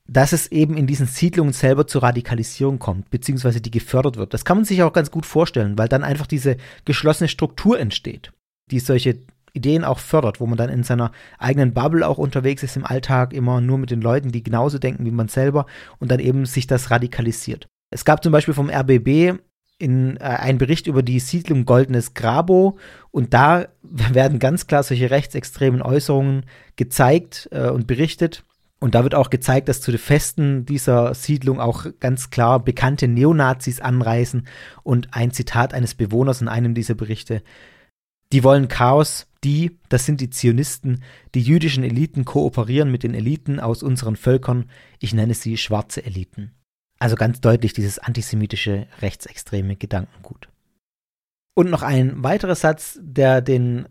S1: dass es eben in diesen Siedlungen selber zur Radikalisierung kommt, beziehungsweise die gefördert wird. Das kann man sich auch ganz gut vorstellen, weil dann einfach diese geschlossene Struktur entsteht, die solche Ideen auch fördert, wo man dann in seiner eigenen Bubble auch unterwegs ist im Alltag, immer nur mit den Leuten, die genauso denken wie man selber und dann eben sich das radikalisiert. Es gab zum Beispiel vom RBB in, äh, einen Bericht über die Siedlung Goldenes Grabo und da werden ganz klar solche rechtsextremen Äußerungen gezeigt äh, und berichtet. Und da wird auch gezeigt, dass zu den Festen dieser Siedlung auch ganz klar bekannte Neonazis anreisen. Und ein Zitat eines Bewohners in einem dieser Berichte die wollen Chaos, die, das sind die Zionisten, die jüdischen Eliten kooperieren mit den Eliten aus unseren Völkern, ich nenne sie schwarze Eliten. Also ganz deutlich dieses antisemitische, rechtsextreme Gedankengut. Und noch ein weiterer Satz, der den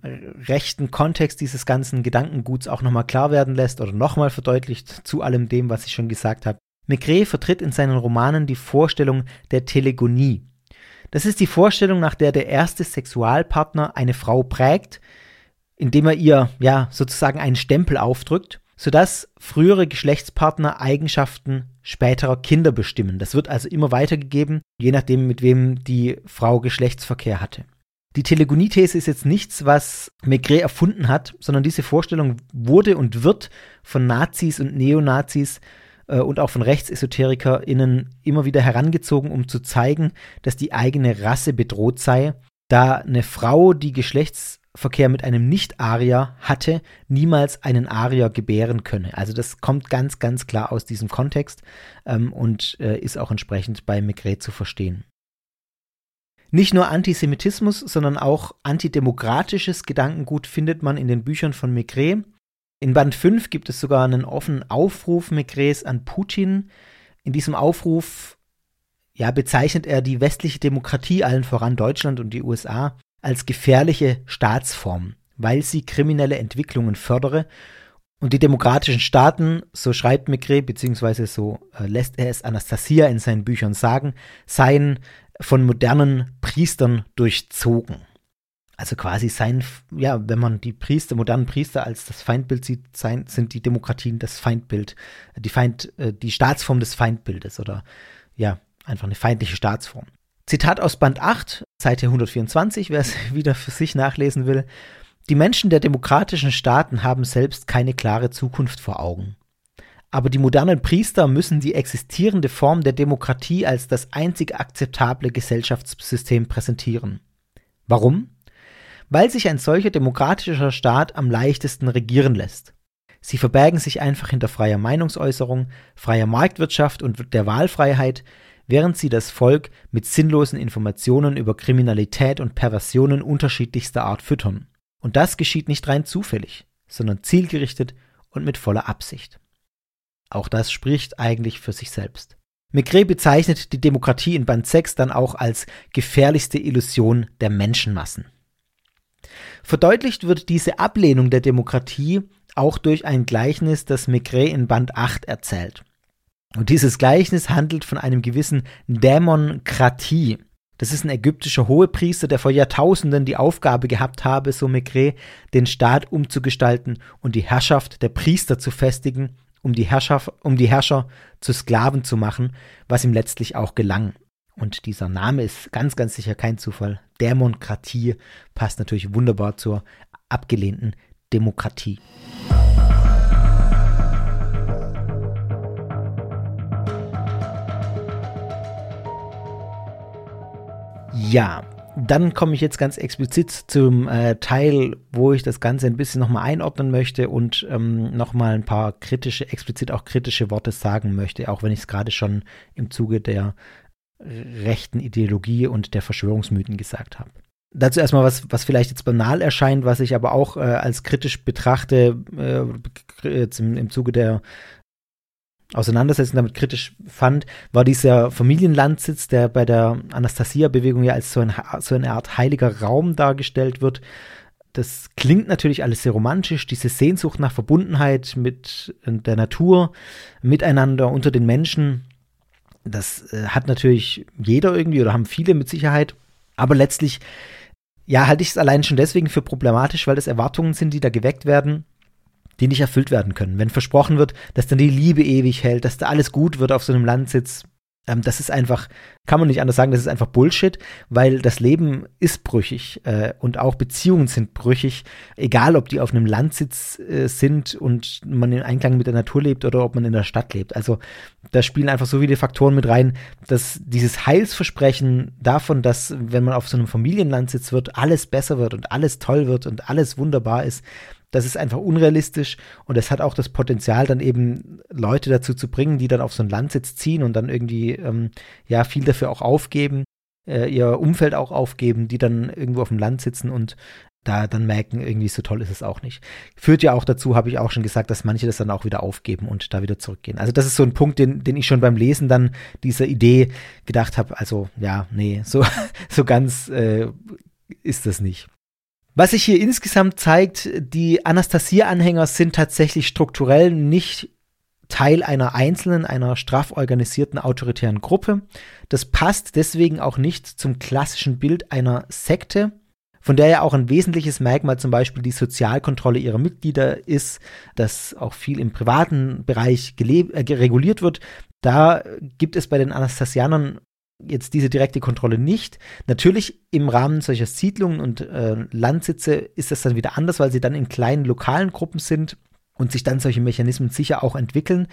S1: rechten Kontext dieses ganzen Gedankenguts auch nochmal klar werden lässt oder nochmal verdeutlicht zu allem dem, was ich schon gesagt habe. Maigret vertritt in seinen Romanen die Vorstellung der Telegonie, das ist die Vorstellung, nach der der erste Sexualpartner eine Frau prägt, indem er ihr ja sozusagen einen Stempel aufdrückt, sodass frühere Geschlechtspartner Eigenschaften späterer Kinder bestimmen. Das wird also immer weitergegeben, je nachdem, mit wem die Frau Geschlechtsverkehr hatte. Die Telegoniethese ist jetzt nichts, was Maigret erfunden hat, sondern diese Vorstellung wurde und wird von Nazis und Neonazis äh, und auch von RechtsesoterikerInnen immer wieder herangezogen, um zu zeigen, dass die eigene Rasse bedroht sei, da eine Frau, die Geschlechtsverkehr mit einem Nicht-Arier hatte, niemals einen Arier gebären könne. Also das kommt ganz, ganz klar aus diesem Kontext ähm, und äh, ist auch entsprechend bei Maigret zu verstehen. Nicht nur Antisemitismus, sondern auch antidemokratisches Gedankengut findet man in den Büchern von Maigret. In Band 5 gibt es sogar einen offenen Aufruf Maigres an Putin. In diesem Aufruf ja, bezeichnet er die westliche Demokratie, allen voran Deutschland und die USA, als gefährliche Staatsform, weil sie kriminelle Entwicklungen fördere. Und die demokratischen Staaten, so schreibt Maigret, beziehungsweise so äh, lässt er es Anastasia in seinen Büchern sagen, seien von modernen Priestern durchzogen. Also quasi sein, ja, wenn man die Priester, modernen Priester als das Feindbild sieht, sein, sind die Demokratien das Feindbild, die Feind, äh, die Staatsform des Feindbildes oder ja, einfach eine feindliche Staatsform. Zitat aus Band 8, Seite 124, wer es wieder für sich nachlesen will. Die Menschen der demokratischen Staaten haben selbst keine klare Zukunft vor Augen. Aber die modernen Priester müssen die existierende Form der Demokratie als das einzig akzeptable Gesellschaftssystem präsentieren. Warum? Weil sich ein solcher demokratischer Staat am leichtesten regieren lässt. Sie verbergen sich einfach hinter freier Meinungsäußerung, freier Marktwirtschaft und der Wahlfreiheit, während sie das Volk mit sinnlosen Informationen über Kriminalität und Perversionen unterschiedlichster Art füttern. Und das geschieht nicht rein zufällig, sondern zielgerichtet und mit voller Absicht. Auch das spricht eigentlich für sich selbst. Maigret bezeichnet die Demokratie in Band 6 dann auch als gefährlichste Illusion der Menschenmassen. Verdeutlicht wird diese Ablehnung der Demokratie auch durch ein Gleichnis, das Maigret in Band 8 erzählt. Und dieses Gleichnis handelt von einem gewissen Dämon Krati. Das ist ein ägyptischer Hohepriester, der vor Jahrtausenden die Aufgabe gehabt habe, so Maigret, den Staat umzugestalten und die Herrschaft der Priester zu festigen, um die, um die Herrscher zu Sklaven zu machen, was ihm letztlich auch gelang. Und dieser Name ist ganz, ganz sicher kein Zufall. Dämonkratie passt natürlich wunderbar zur abgelehnten Demokratie. Ja, dann komme ich jetzt ganz explizit zum äh, Teil, wo ich das Ganze ein bisschen nochmal einordnen möchte und ähm, nochmal ein paar kritische, explizit auch kritische Worte sagen möchte, auch wenn ich es gerade schon im Zuge der rechten Ideologie und der Verschwörungsmythen gesagt habe. Dazu erstmal was, was vielleicht jetzt banal erscheint, was ich aber auch äh, als kritisch betrachte äh, im, im Zuge der Auseinandersetzung damit kritisch fand, war dieser Familienlandsitz, der bei der Anastasia-Bewegung ja als so, ein, so eine Art heiliger Raum dargestellt wird. Das klingt natürlich alles sehr romantisch, diese Sehnsucht nach Verbundenheit mit der Natur, miteinander unter den Menschen das äh, hat natürlich jeder irgendwie oder haben viele mit Sicherheit. Aber letztlich, ja, halte ich es allein schon deswegen für problematisch, weil das Erwartungen sind, die da geweckt werden, die nicht erfüllt werden können. Wenn versprochen wird, dass dann die Liebe ewig hält, dass da alles gut wird auf so einem Landsitz, ähm, das ist einfach, kann man nicht anders sagen, das ist einfach Bullshit, weil das Leben ist brüchig äh, und auch Beziehungen sind brüchig, egal ob die auf einem Landsitz äh, sind und man in Einklang mit der Natur lebt oder ob man in der Stadt lebt. Also da spielen einfach so viele Faktoren mit rein, dass dieses Heilsversprechen davon, dass wenn man auf so einem Familienlandsitz wird, alles besser wird und alles toll wird und alles wunderbar ist, das ist einfach unrealistisch und es hat auch das Potenzial, dann eben Leute dazu zu bringen, die dann auf so einen Landsitz ziehen und dann irgendwie ähm, ja viel dafür auch aufgeben, äh, ihr Umfeld auch aufgeben, die dann irgendwo auf dem Land sitzen und da dann merken, irgendwie so toll ist es auch nicht. Führt ja auch dazu, habe ich auch schon gesagt, dass manche das dann auch wieder aufgeben und da wieder zurückgehen. Also das ist so ein Punkt, den, den ich schon beim Lesen dann dieser Idee gedacht habe, also ja, nee, so, so ganz äh, ist das nicht. Was sich hier insgesamt zeigt, die Anastasia-Anhänger sind tatsächlich strukturell nicht Teil einer einzelnen, einer straff organisierten autoritären Gruppe. Das passt deswegen auch nicht zum klassischen Bild einer Sekte, von der ja auch ein wesentliches Merkmal zum Beispiel die Sozialkontrolle ihrer Mitglieder ist, dass auch viel im privaten Bereich äh, reguliert wird. Da gibt es bei den Anastasianern jetzt diese direkte Kontrolle nicht. Natürlich im Rahmen solcher Siedlungen und äh, Landsitze ist das dann wieder anders, weil sie dann in kleinen lokalen Gruppen sind und sich dann solche Mechanismen sicher auch entwickeln.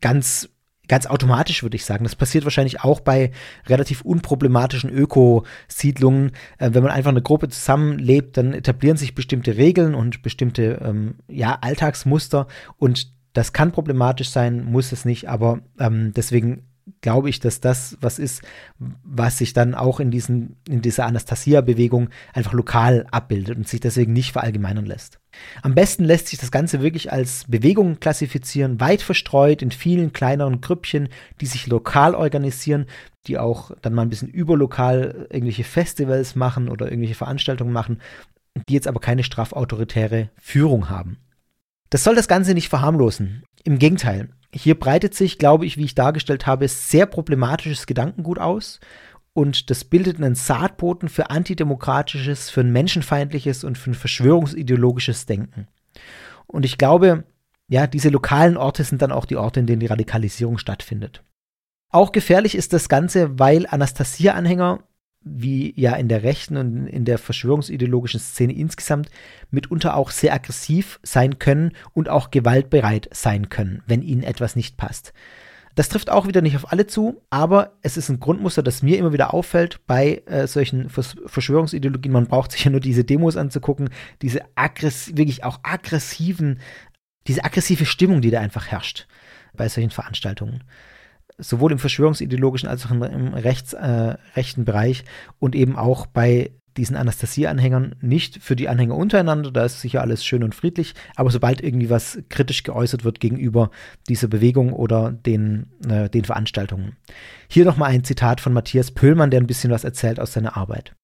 S1: Ganz ganz automatisch würde ich sagen. Das passiert wahrscheinlich auch bei relativ unproblematischen Ökosiedlungen. Äh, wenn man einfach eine Gruppe zusammenlebt, dann etablieren sich bestimmte Regeln und bestimmte ähm, ja, Alltagsmuster und das kann problematisch sein, muss es nicht, aber ähm, deswegen glaube ich, dass das was ist, was sich dann auch in, diesen, in dieser Anastasia-Bewegung einfach lokal abbildet und sich deswegen nicht verallgemeinern lässt. Am besten lässt sich das Ganze wirklich als Bewegung klassifizieren, weit verstreut in vielen kleineren Grüppchen, die sich lokal organisieren, die auch dann mal ein bisschen überlokal irgendwelche Festivals machen oder irgendwelche Veranstaltungen machen, die jetzt aber keine strafautoritäre Führung haben. Das soll das Ganze nicht verharmlosen. Im Gegenteil, hier breitet sich, glaube ich, wie ich dargestellt habe, sehr problematisches Gedankengut aus. und das bildet einen Saatboden für antidemokratisches, für ein menschenfeindliches und für ein verschwörungsideologisches Denken. Und ich glaube, ja, diese lokalen Orte sind dann auch die Orte, in denen die Radikalisierung stattfindet. Auch gefährlich ist das Ganze, weil Anastasia-Anhänger, wie ja in der rechten und in der verschwörungsideologischen Szene insgesamt, mitunter auch sehr aggressiv sein können und auch gewaltbereit sein können, wenn ihnen etwas nicht passt. Das trifft auch wieder nicht auf alle zu, aber es ist ein Grundmuster, das mir immer wieder auffällt bei äh, solchen Vers Verschwörungsideologien. Man braucht sich ja nur diese Demos anzugucken, diese wirklich auch aggressiven, diese aggressive Stimmung, die da einfach herrscht bei solchen Veranstaltungen. Sowohl im verschwörungsideologischen als auch im, rechts, äh, rechten Bereich und eben auch bei diesen Anastasia-Anhängern nicht für die Anhänger untereinander, da ist sicher alles schön und friedlich, aber sobald irgendwie was kritisch geäußert wird gegenüber dieser Bewegung oder den, äh, den Veranstaltungen. Hier nochmal ein Zitat von Matthias Pöhlmann, der ein bisschen was erzählt aus seiner Arbeit.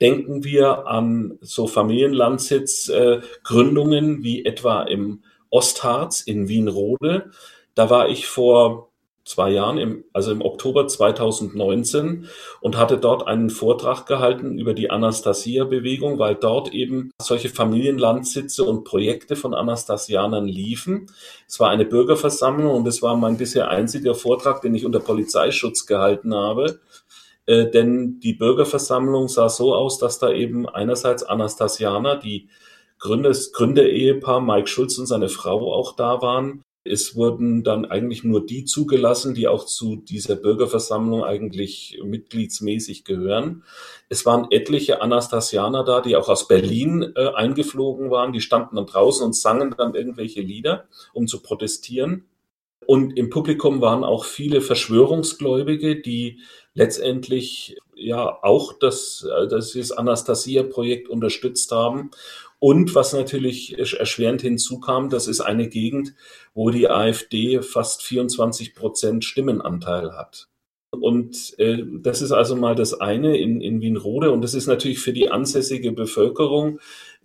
S2: Denken wir an so Familienlandsitzgründungen äh, wie etwa im Ostharz in Wienrode. Da war ich vor zwei Jahren, im, also im Oktober 2019 und hatte dort einen Vortrag gehalten über die Anastasia-Bewegung, weil dort eben solche Familienlandsitze und Projekte von Anastasianern liefen. Es war eine Bürgerversammlung und es war mein bisher einziger Vortrag, den ich unter Polizeischutz gehalten habe. Äh, denn die Bürgerversammlung sah so aus, dass da eben einerseits Anastasianer, die Gründes, Gründerehepaar Mike Schulz und seine Frau auch da waren, es wurden dann eigentlich nur die zugelassen, die auch zu dieser Bürgerversammlung eigentlich mitgliedsmäßig gehören. Es waren etliche Anastasianer da, die auch aus Berlin äh, eingeflogen waren. Die standen dann draußen und sangen dann irgendwelche Lieder, um zu protestieren. Und im Publikum waren auch viele Verschwörungsgläubige, die letztendlich ja auch das, äh, das Anastasia-Projekt unterstützt haben und was natürlich erschwerend hinzukam, das ist eine Gegend, wo die AfD fast 24 Prozent Stimmenanteil hat. Und äh, das ist also mal das eine in, in Wienrode. Und das ist natürlich für die ansässige Bevölkerung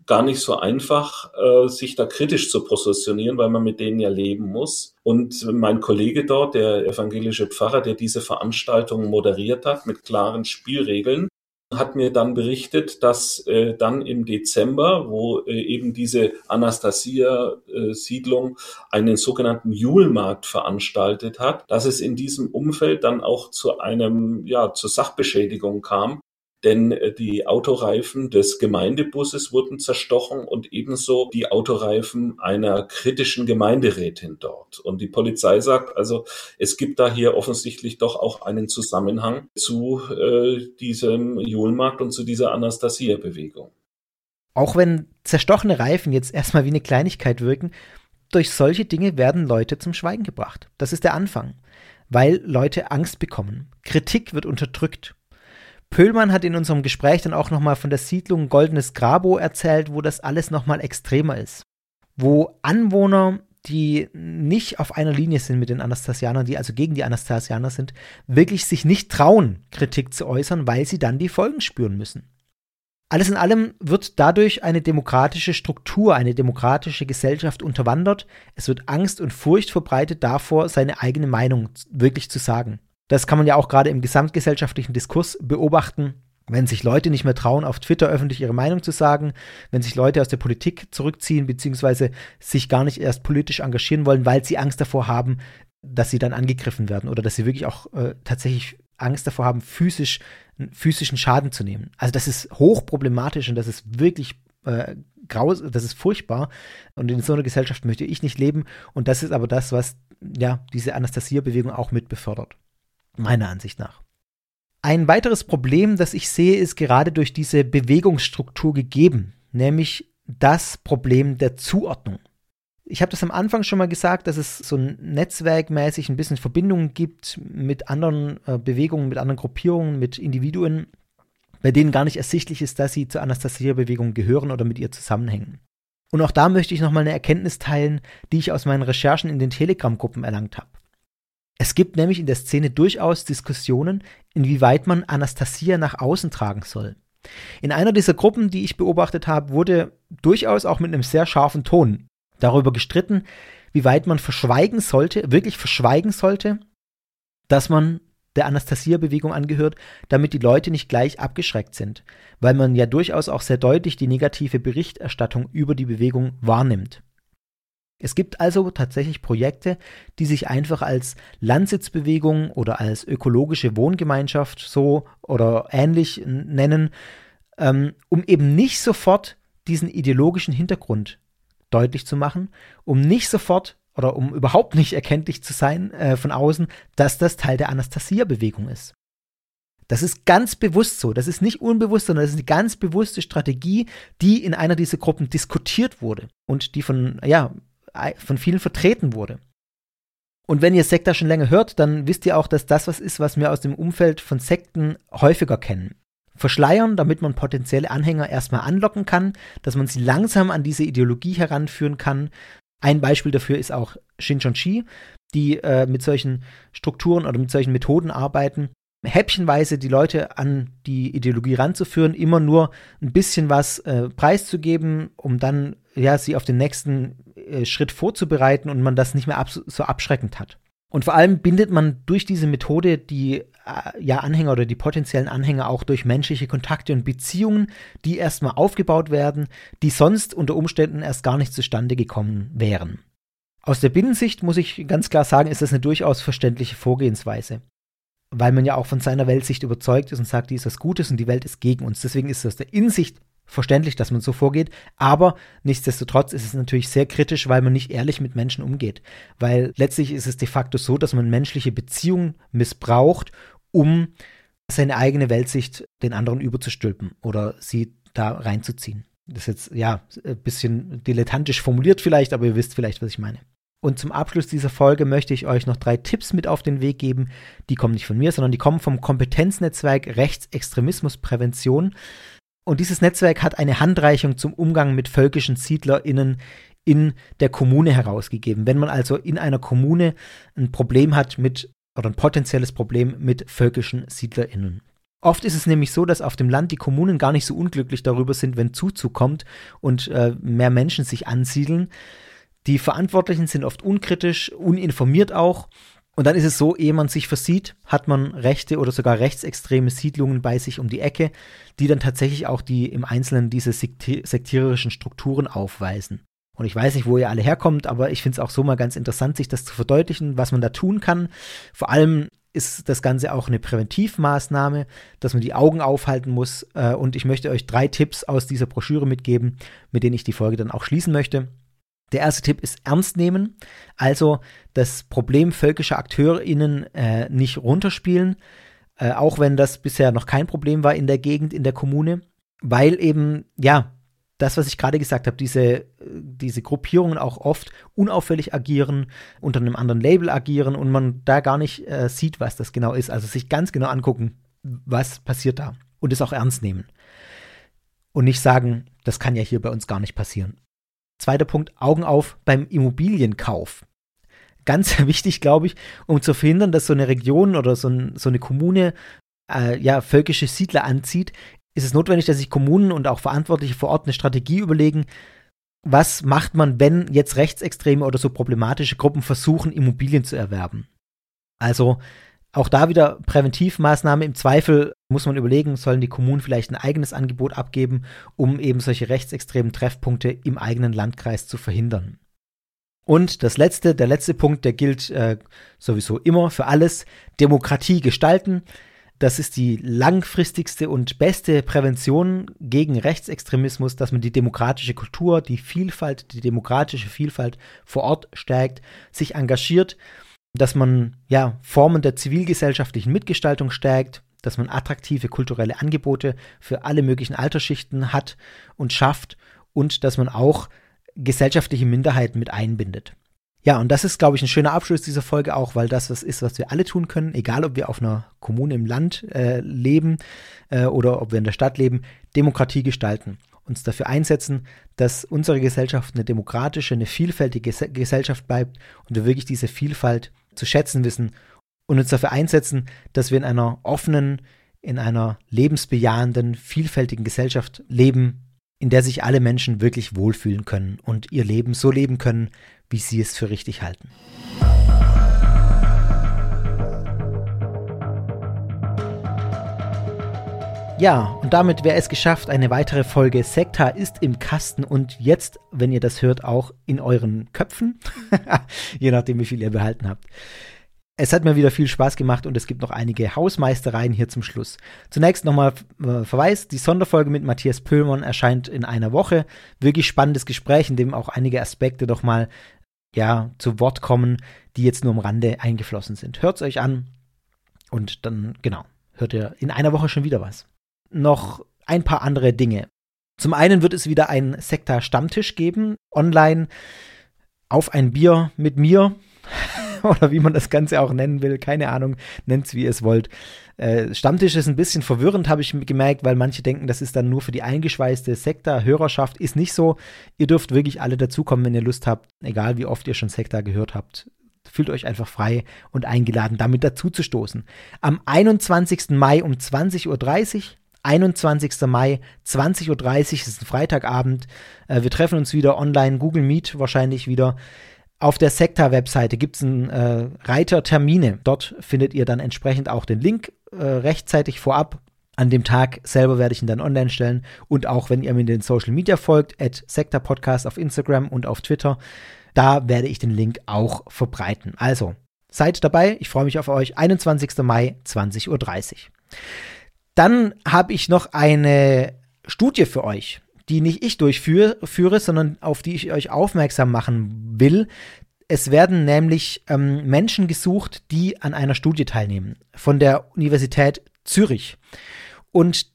S2: gar nicht so einfach, äh, sich da kritisch zu positionieren, weil man mit denen ja leben muss. Und mein Kollege dort, der evangelische Pfarrer, der diese Veranstaltung moderiert hat mit klaren Spielregeln, hat mir dann berichtet, dass äh, dann im Dezember, wo äh, eben diese Anastasia-Siedlung äh, einen sogenannten Julmarkt veranstaltet hat, dass es in diesem Umfeld dann auch zu einem, ja, zur Sachbeschädigung kam denn äh, die Autoreifen des Gemeindebusses wurden zerstochen und ebenso die Autoreifen einer kritischen Gemeinderätin dort. Und die Polizei sagt also, es gibt da hier offensichtlich doch auch einen Zusammenhang zu äh, diesem Julmarkt und zu dieser Anastasia-Bewegung.
S1: Auch wenn zerstochene Reifen jetzt erstmal wie eine Kleinigkeit wirken, durch solche Dinge werden Leute zum Schweigen gebracht. Das ist der Anfang, weil Leute Angst bekommen. Kritik wird unterdrückt. Pöhlmann hat in unserem Gespräch dann auch nochmal von der Siedlung Goldenes Grabo erzählt, wo das alles nochmal extremer ist. Wo Anwohner, die nicht auf einer Linie sind mit den Anastasianern, die also gegen die Anastasianer sind, wirklich sich nicht trauen, Kritik zu äußern, weil sie dann die Folgen spüren müssen. Alles in allem wird dadurch eine demokratische Struktur, eine demokratische Gesellschaft unterwandert. Es wird Angst und Furcht verbreitet davor, seine eigene Meinung wirklich zu sagen. Das kann man ja auch gerade im gesamtgesellschaftlichen Diskurs beobachten. Wenn sich Leute nicht mehr trauen, auf Twitter öffentlich ihre Meinung zu sagen, wenn sich Leute aus der Politik zurückziehen, beziehungsweise sich gar nicht erst politisch engagieren wollen, weil sie Angst davor haben, dass sie dann angegriffen werden oder dass sie wirklich auch äh, tatsächlich Angst davor haben, physisch, physischen Schaden zu nehmen. Also das ist hochproblematisch und das ist wirklich äh, graus, das ist furchtbar. Und in so einer Gesellschaft möchte ich nicht leben. Und das ist aber das, was ja diese Anastasia-Bewegung auch mit befördert meiner Ansicht nach. Ein weiteres Problem, das ich sehe, ist gerade durch diese Bewegungsstruktur gegeben, nämlich das Problem der Zuordnung. Ich habe das am Anfang schon mal gesagt, dass es so netzwerkmäßig ein bisschen Verbindungen gibt mit anderen äh, Bewegungen, mit anderen Gruppierungen, mit Individuen, bei denen gar nicht ersichtlich ist, dass sie zur Anastasia-Bewegung gehören oder mit ihr zusammenhängen. Und auch da möchte ich nochmal eine Erkenntnis teilen, die ich aus meinen Recherchen in den Telegram-Gruppen erlangt habe. Es gibt nämlich in der Szene durchaus Diskussionen, inwieweit man Anastasia nach außen tragen soll. In einer dieser Gruppen, die ich beobachtet habe, wurde durchaus auch mit einem sehr scharfen Ton darüber gestritten, wie weit man verschweigen sollte, wirklich verschweigen sollte, dass man der Anastasia-Bewegung angehört, damit die Leute nicht gleich abgeschreckt sind, weil man ja durchaus auch sehr deutlich die negative Berichterstattung über die Bewegung wahrnimmt. Es gibt also tatsächlich Projekte, die sich einfach als Landsitzbewegung oder als ökologische Wohngemeinschaft so oder ähnlich nennen, ähm, um eben nicht sofort diesen ideologischen Hintergrund deutlich zu machen, um nicht sofort oder um überhaupt nicht erkenntlich zu sein äh, von außen, dass das Teil der Anastasia-Bewegung ist. Das ist ganz bewusst so. Das ist nicht unbewusst, sondern das ist eine ganz bewusste Strategie, die in einer dieser Gruppen diskutiert wurde und die von, ja, von vielen vertreten wurde. Und wenn ihr Sekta schon länger hört, dann wisst ihr auch, dass das was ist, was wir aus dem Umfeld von Sekten häufiger kennen. Verschleiern, damit man potenzielle Anhänger erstmal anlocken kann, dass man sie langsam an diese Ideologie heranführen kann. Ein Beispiel dafür ist auch Shinchonchi, die äh, mit solchen Strukturen oder mit solchen Methoden arbeiten, häppchenweise die Leute an die Ideologie ranzuführen, immer nur ein bisschen was äh, preiszugeben, um dann ja sie auf den nächsten äh, Schritt vorzubereiten und man das nicht mehr so abschreckend hat. Und vor allem bindet man durch diese Methode die äh, ja, Anhänger oder die potenziellen Anhänger auch durch menschliche Kontakte und Beziehungen, die erstmal aufgebaut werden, die sonst unter Umständen erst gar nicht zustande gekommen wären. Aus der Binnensicht muss ich ganz klar sagen, ist das eine durchaus verständliche Vorgehensweise weil man ja auch von seiner Weltsicht überzeugt ist und sagt, die ist was Gutes und die Welt ist gegen uns. Deswegen ist es aus der Innensicht verständlich, dass man so vorgeht, aber nichtsdestotrotz ist es natürlich sehr kritisch, weil man nicht ehrlich mit Menschen umgeht. Weil letztlich ist es de facto so, dass man menschliche Beziehungen missbraucht, um seine eigene Weltsicht den anderen überzustülpen oder sie da reinzuziehen. Das ist jetzt, ja, ein bisschen dilettantisch formuliert vielleicht, aber ihr wisst vielleicht, was ich meine. Und zum Abschluss dieser Folge möchte ich euch noch drei Tipps mit auf den Weg geben. Die kommen nicht von mir, sondern die kommen vom Kompetenznetzwerk Rechtsextremismusprävention. Und dieses Netzwerk hat eine Handreichung zum Umgang mit völkischen SiedlerInnen in der Kommune herausgegeben. Wenn man also in einer Kommune ein Problem hat mit oder ein potenzielles Problem mit völkischen SiedlerInnen. Oft ist es nämlich so, dass auf dem Land die Kommunen gar nicht so unglücklich darüber sind, wenn Zuzug kommt und äh, mehr Menschen sich ansiedeln. Die Verantwortlichen sind oft unkritisch, uninformiert auch. Und dann ist es so, ehe man sich versieht, hat man rechte oder sogar rechtsextreme Siedlungen bei sich um die Ecke, die dann tatsächlich auch die im Einzelnen diese sektiererischen Strukturen aufweisen. Und ich weiß nicht, wo ihr alle herkommt, aber ich finde es auch so mal ganz interessant, sich das zu verdeutlichen, was man da tun kann. Vor allem ist das Ganze auch eine Präventivmaßnahme, dass man die Augen aufhalten muss. Äh, und ich möchte euch drei Tipps aus dieser Broschüre mitgeben, mit denen ich die Folge dann auch schließen möchte. Der erste Tipp ist ernst nehmen, also das Problem völkischer AkteurInnen äh, nicht runterspielen, äh, auch wenn das bisher noch kein Problem war in der Gegend, in der Kommune, weil eben, ja, das, was ich gerade gesagt habe, diese, diese Gruppierungen auch oft unauffällig agieren, unter einem anderen Label agieren und man da gar nicht äh, sieht, was das genau ist. Also sich ganz genau angucken, was passiert da und es auch ernst nehmen. Und nicht sagen, das kann ja hier bei uns gar nicht passieren. Zweiter Punkt, Augen auf beim Immobilienkauf. Ganz wichtig, glaube ich, um zu verhindern, dass so eine Region oder so, ein, so eine Kommune äh, ja, völkische Siedler anzieht, ist es notwendig, dass sich Kommunen und auch Verantwortliche vor Ort eine Strategie überlegen, was macht man, wenn jetzt rechtsextreme oder so problematische Gruppen versuchen, Immobilien zu erwerben. Also auch da wieder Präventivmaßnahme. Im Zweifel muss man überlegen, sollen die Kommunen vielleicht ein eigenes Angebot abgeben, um eben solche rechtsextremen Treffpunkte im eigenen Landkreis zu verhindern. Und das letzte, der letzte Punkt, der gilt äh, sowieso immer für alles, Demokratie gestalten. Das ist die langfristigste und beste Prävention gegen Rechtsextremismus, dass man die demokratische Kultur, die Vielfalt, die demokratische Vielfalt vor Ort stärkt, sich engagiert dass man ja Formen der zivilgesellschaftlichen Mitgestaltung stärkt, dass man attraktive kulturelle Angebote für alle möglichen Altersschichten hat und schafft und dass man auch gesellschaftliche Minderheiten mit einbindet. Ja, und das ist, glaube ich, ein schöner Abschluss dieser Folge auch, weil das was ist, was wir alle tun können, egal ob wir auf einer Kommune im Land äh, leben äh, oder ob wir in der Stadt leben, Demokratie gestalten. Uns dafür einsetzen, dass unsere Gesellschaft eine demokratische, eine vielfältige Gesellschaft bleibt und wir wirklich diese Vielfalt zu schätzen wissen und uns dafür einsetzen, dass wir in einer offenen, in einer lebensbejahenden, vielfältigen Gesellschaft leben, in der sich alle Menschen wirklich wohlfühlen können und ihr Leben so leben können, wie sie es für richtig halten. Ja, und damit wäre es geschafft. Eine weitere Folge Sekta ist im Kasten und jetzt, wenn ihr das hört, auch in euren Köpfen. Je nachdem, wie viel ihr behalten habt. Es hat mir wieder viel Spaß gemacht und es gibt noch einige Hausmeistereien hier zum Schluss. Zunächst nochmal äh, Verweis, die Sonderfolge mit Matthias Pöhlmann erscheint in einer Woche. Wirklich spannendes Gespräch, in dem auch einige Aspekte doch mal ja, zu Wort kommen, die jetzt nur am Rande eingeflossen sind. Hört's euch an und dann, genau, hört ihr in einer Woche schon wieder was. Noch ein paar andere Dinge. Zum einen wird es wieder einen Sekta-Stammtisch geben, online auf ein Bier mit mir. oder wie man das Ganze auch nennen will, keine Ahnung, nennt es wie ihr es wollt. Äh, Stammtisch ist ein bisschen verwirrend, habe ich gemerkt, weil manche denken, das ist dann nur für die eingeschweißte Sekta-Hörerschaft. Ist nicht so. Ihr dürft wirklich alle dazukommen, wenn ihr Lust habt, egal wie oft ihr schon Sekta gehört habt. Fühlt euch einfach frei und eingeladen, damit dazuzustoßen. Am 21. Mai um 20.30 Uhr 21. Mai, 20.30 Uhr, ist ein Freitagabend. Äh, wir treffen uns wieder online, Google Meet wahrscheinlich wieder. Auf der Sekta-Webseite gibt es einen äh, Reiter Termine. Dort findet ihr dann entsprechend auch den Link äh, rechtzeitig vorab. An dem Tag selber werde ich ihn dann online stellen. Und auch wenn ihr mir in den Social Media folgt, at Sekta Podcast auf Instagram und auf Twitter, da werde ich den Link auch verbreiten. Also, seid dabei. Ich freue mich auf euch. 21. Mai, 20.30 Uhr. Dann habe ich noch eine Studie für euch die nicht ich durchführe, sondern auf die ich euch aufmerksam machen will. Es werden nämlich ähm, Menschen gesucht, die an einer Studie teilnehmen von der Universität Zürich. Und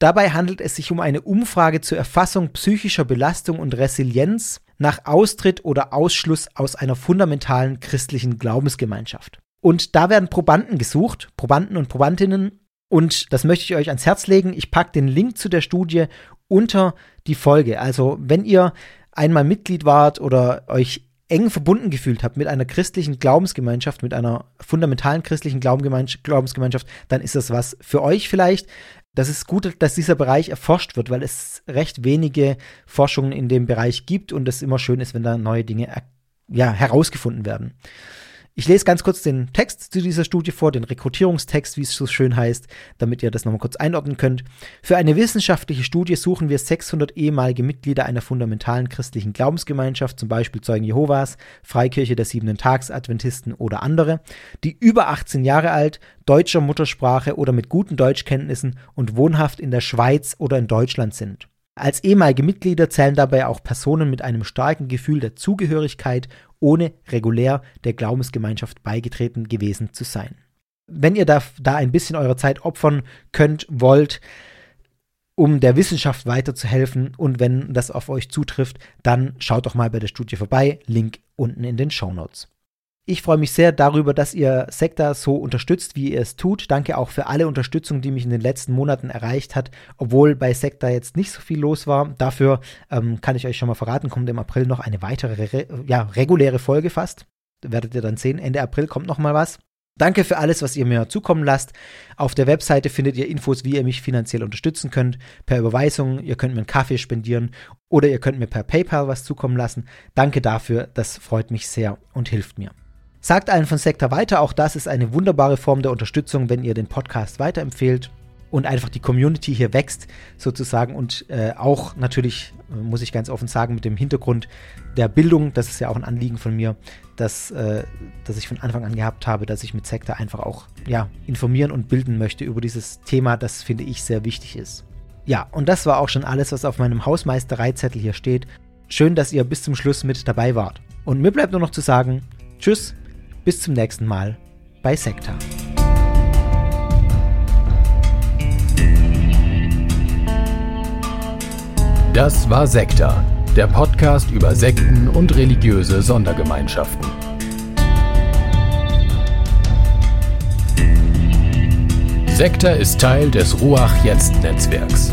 S1: dabei handelt es sich um eine Umfrage zur Erfassung psychischer Belastung und Resilienz nach Austritt oder Ausschluss aus einer fundamentalen christlichen Glaubensgemeinschaft. Und da werden Probanden gesucht, Probanden und Probandinnen. Und das möchte ich euch ans Herz legen. Ich packe den Link zu der Studie unter die Folge. Also wenn ihr einmal Mitglied wart oder euch eng verbunden gefühlt habt mit einer christlichen Glaubensgemeinschaft, mit einer fundamentalen christlichen Glaubensgemeinschaft, dann ist das was für euch vielleicht. Das ist gut, dass dieser Bereich erforscht wird, weil es recht wenige Forschungen in dem Bereich gibt und es immer schön ist, wenn da neue Dinge ja, herausgefunden werden. Ich lese ganz kurz den Text zu dieser Studie vor, den Rekrutierungstext, wie es so schön heißt, damit ihr das nochmal kurz einordnen könnt. Für eine wissenschaftliche Studie suchen wir 600 ehemalige Mitglieder einer fundamentalen christlichen Glaubensgemeinschaft, zum Beispiel Zeugen Jehovas, Freikirche der Siebenten Tags, Adventisten oder andere, die über 18 Jahre alt, deutscher Muttersprache oder mit guten Deutschkenntnissen und wohnhaft in der Schweiz oder in Deutschland sind. Als ehemalige Mitglieder zählen dabei auch Personen mit einem starken Gefühl der Zugehörigkeit ohne regulär der Glaubensgemeinschaft beigetreten gewesen zu sein. Wenn ihr da, da ein bisschen eure Zeit opfern könnt, wollt, um der Wissenschaft weiterzuhelfen und wenn das auf euch zutrifft, dann schaut doch mal bei der Studie vorbei. Link unten in den Show Notes. Ich freue mich sehr darüber, dass ihr Sekta so unterstützt, wie ihr es tut. Danke auch für alle Unterstützung, die mich in den letzten Monaten erreicht hat, obwohl bei Sekta jetzt nicht so viel los war. Dafür ähm, kann ich euch schon mal verraten, kommt im April noch eine weitere, re ja, reguläre Folge fast. Werdet ihr dann sehen, Ende April kommt noch mal was. Danke für alles, was ihr mir zukommen lasst. Auf der Webseite findet ihr Infos, wie ihr mich finanziell unterstützen könnt. Per Überweisung, ihr könnt mir einen Kaffee spendieren oder ihr könnt mir per PayPal was zukommen lassen. Danke dafür, das freut mich sehr und hilft mir. Sagt allen von Sektor weiter, auch das ist eine wunderbare Form der Unterstützung, wenn ihr den Podcast weiterempfehlt und einfach die Community hier wächst sozusagen und äh, auch natürlich, äh, muss ich ganz offen sagen, mit dem Hintergrund der Bildung, das ist ja auch ein Anliegen von mir, dass, äh, dass ich von Anfang an gehabt habe, dass ich mit Sektor einfach auch ja, informieren und bilden möchte über dieses Thema, das finde ich sehr wichtig ist. Ja, und das war auch schon alles, was auf meinem Hausmeistereizettel hier steht. Schön, dass ihr bis zum Schluss mit dabei wart. Und mir bleibt nur noch zu sagen, tschüss, bis zum nächsten Mal bei Sekta.
S3: Das war Sekta, der Podcast über Sekten und religiöse Sondergemeinschaften. Sekta ist Teil des Ruach Jetzt Netzwerks.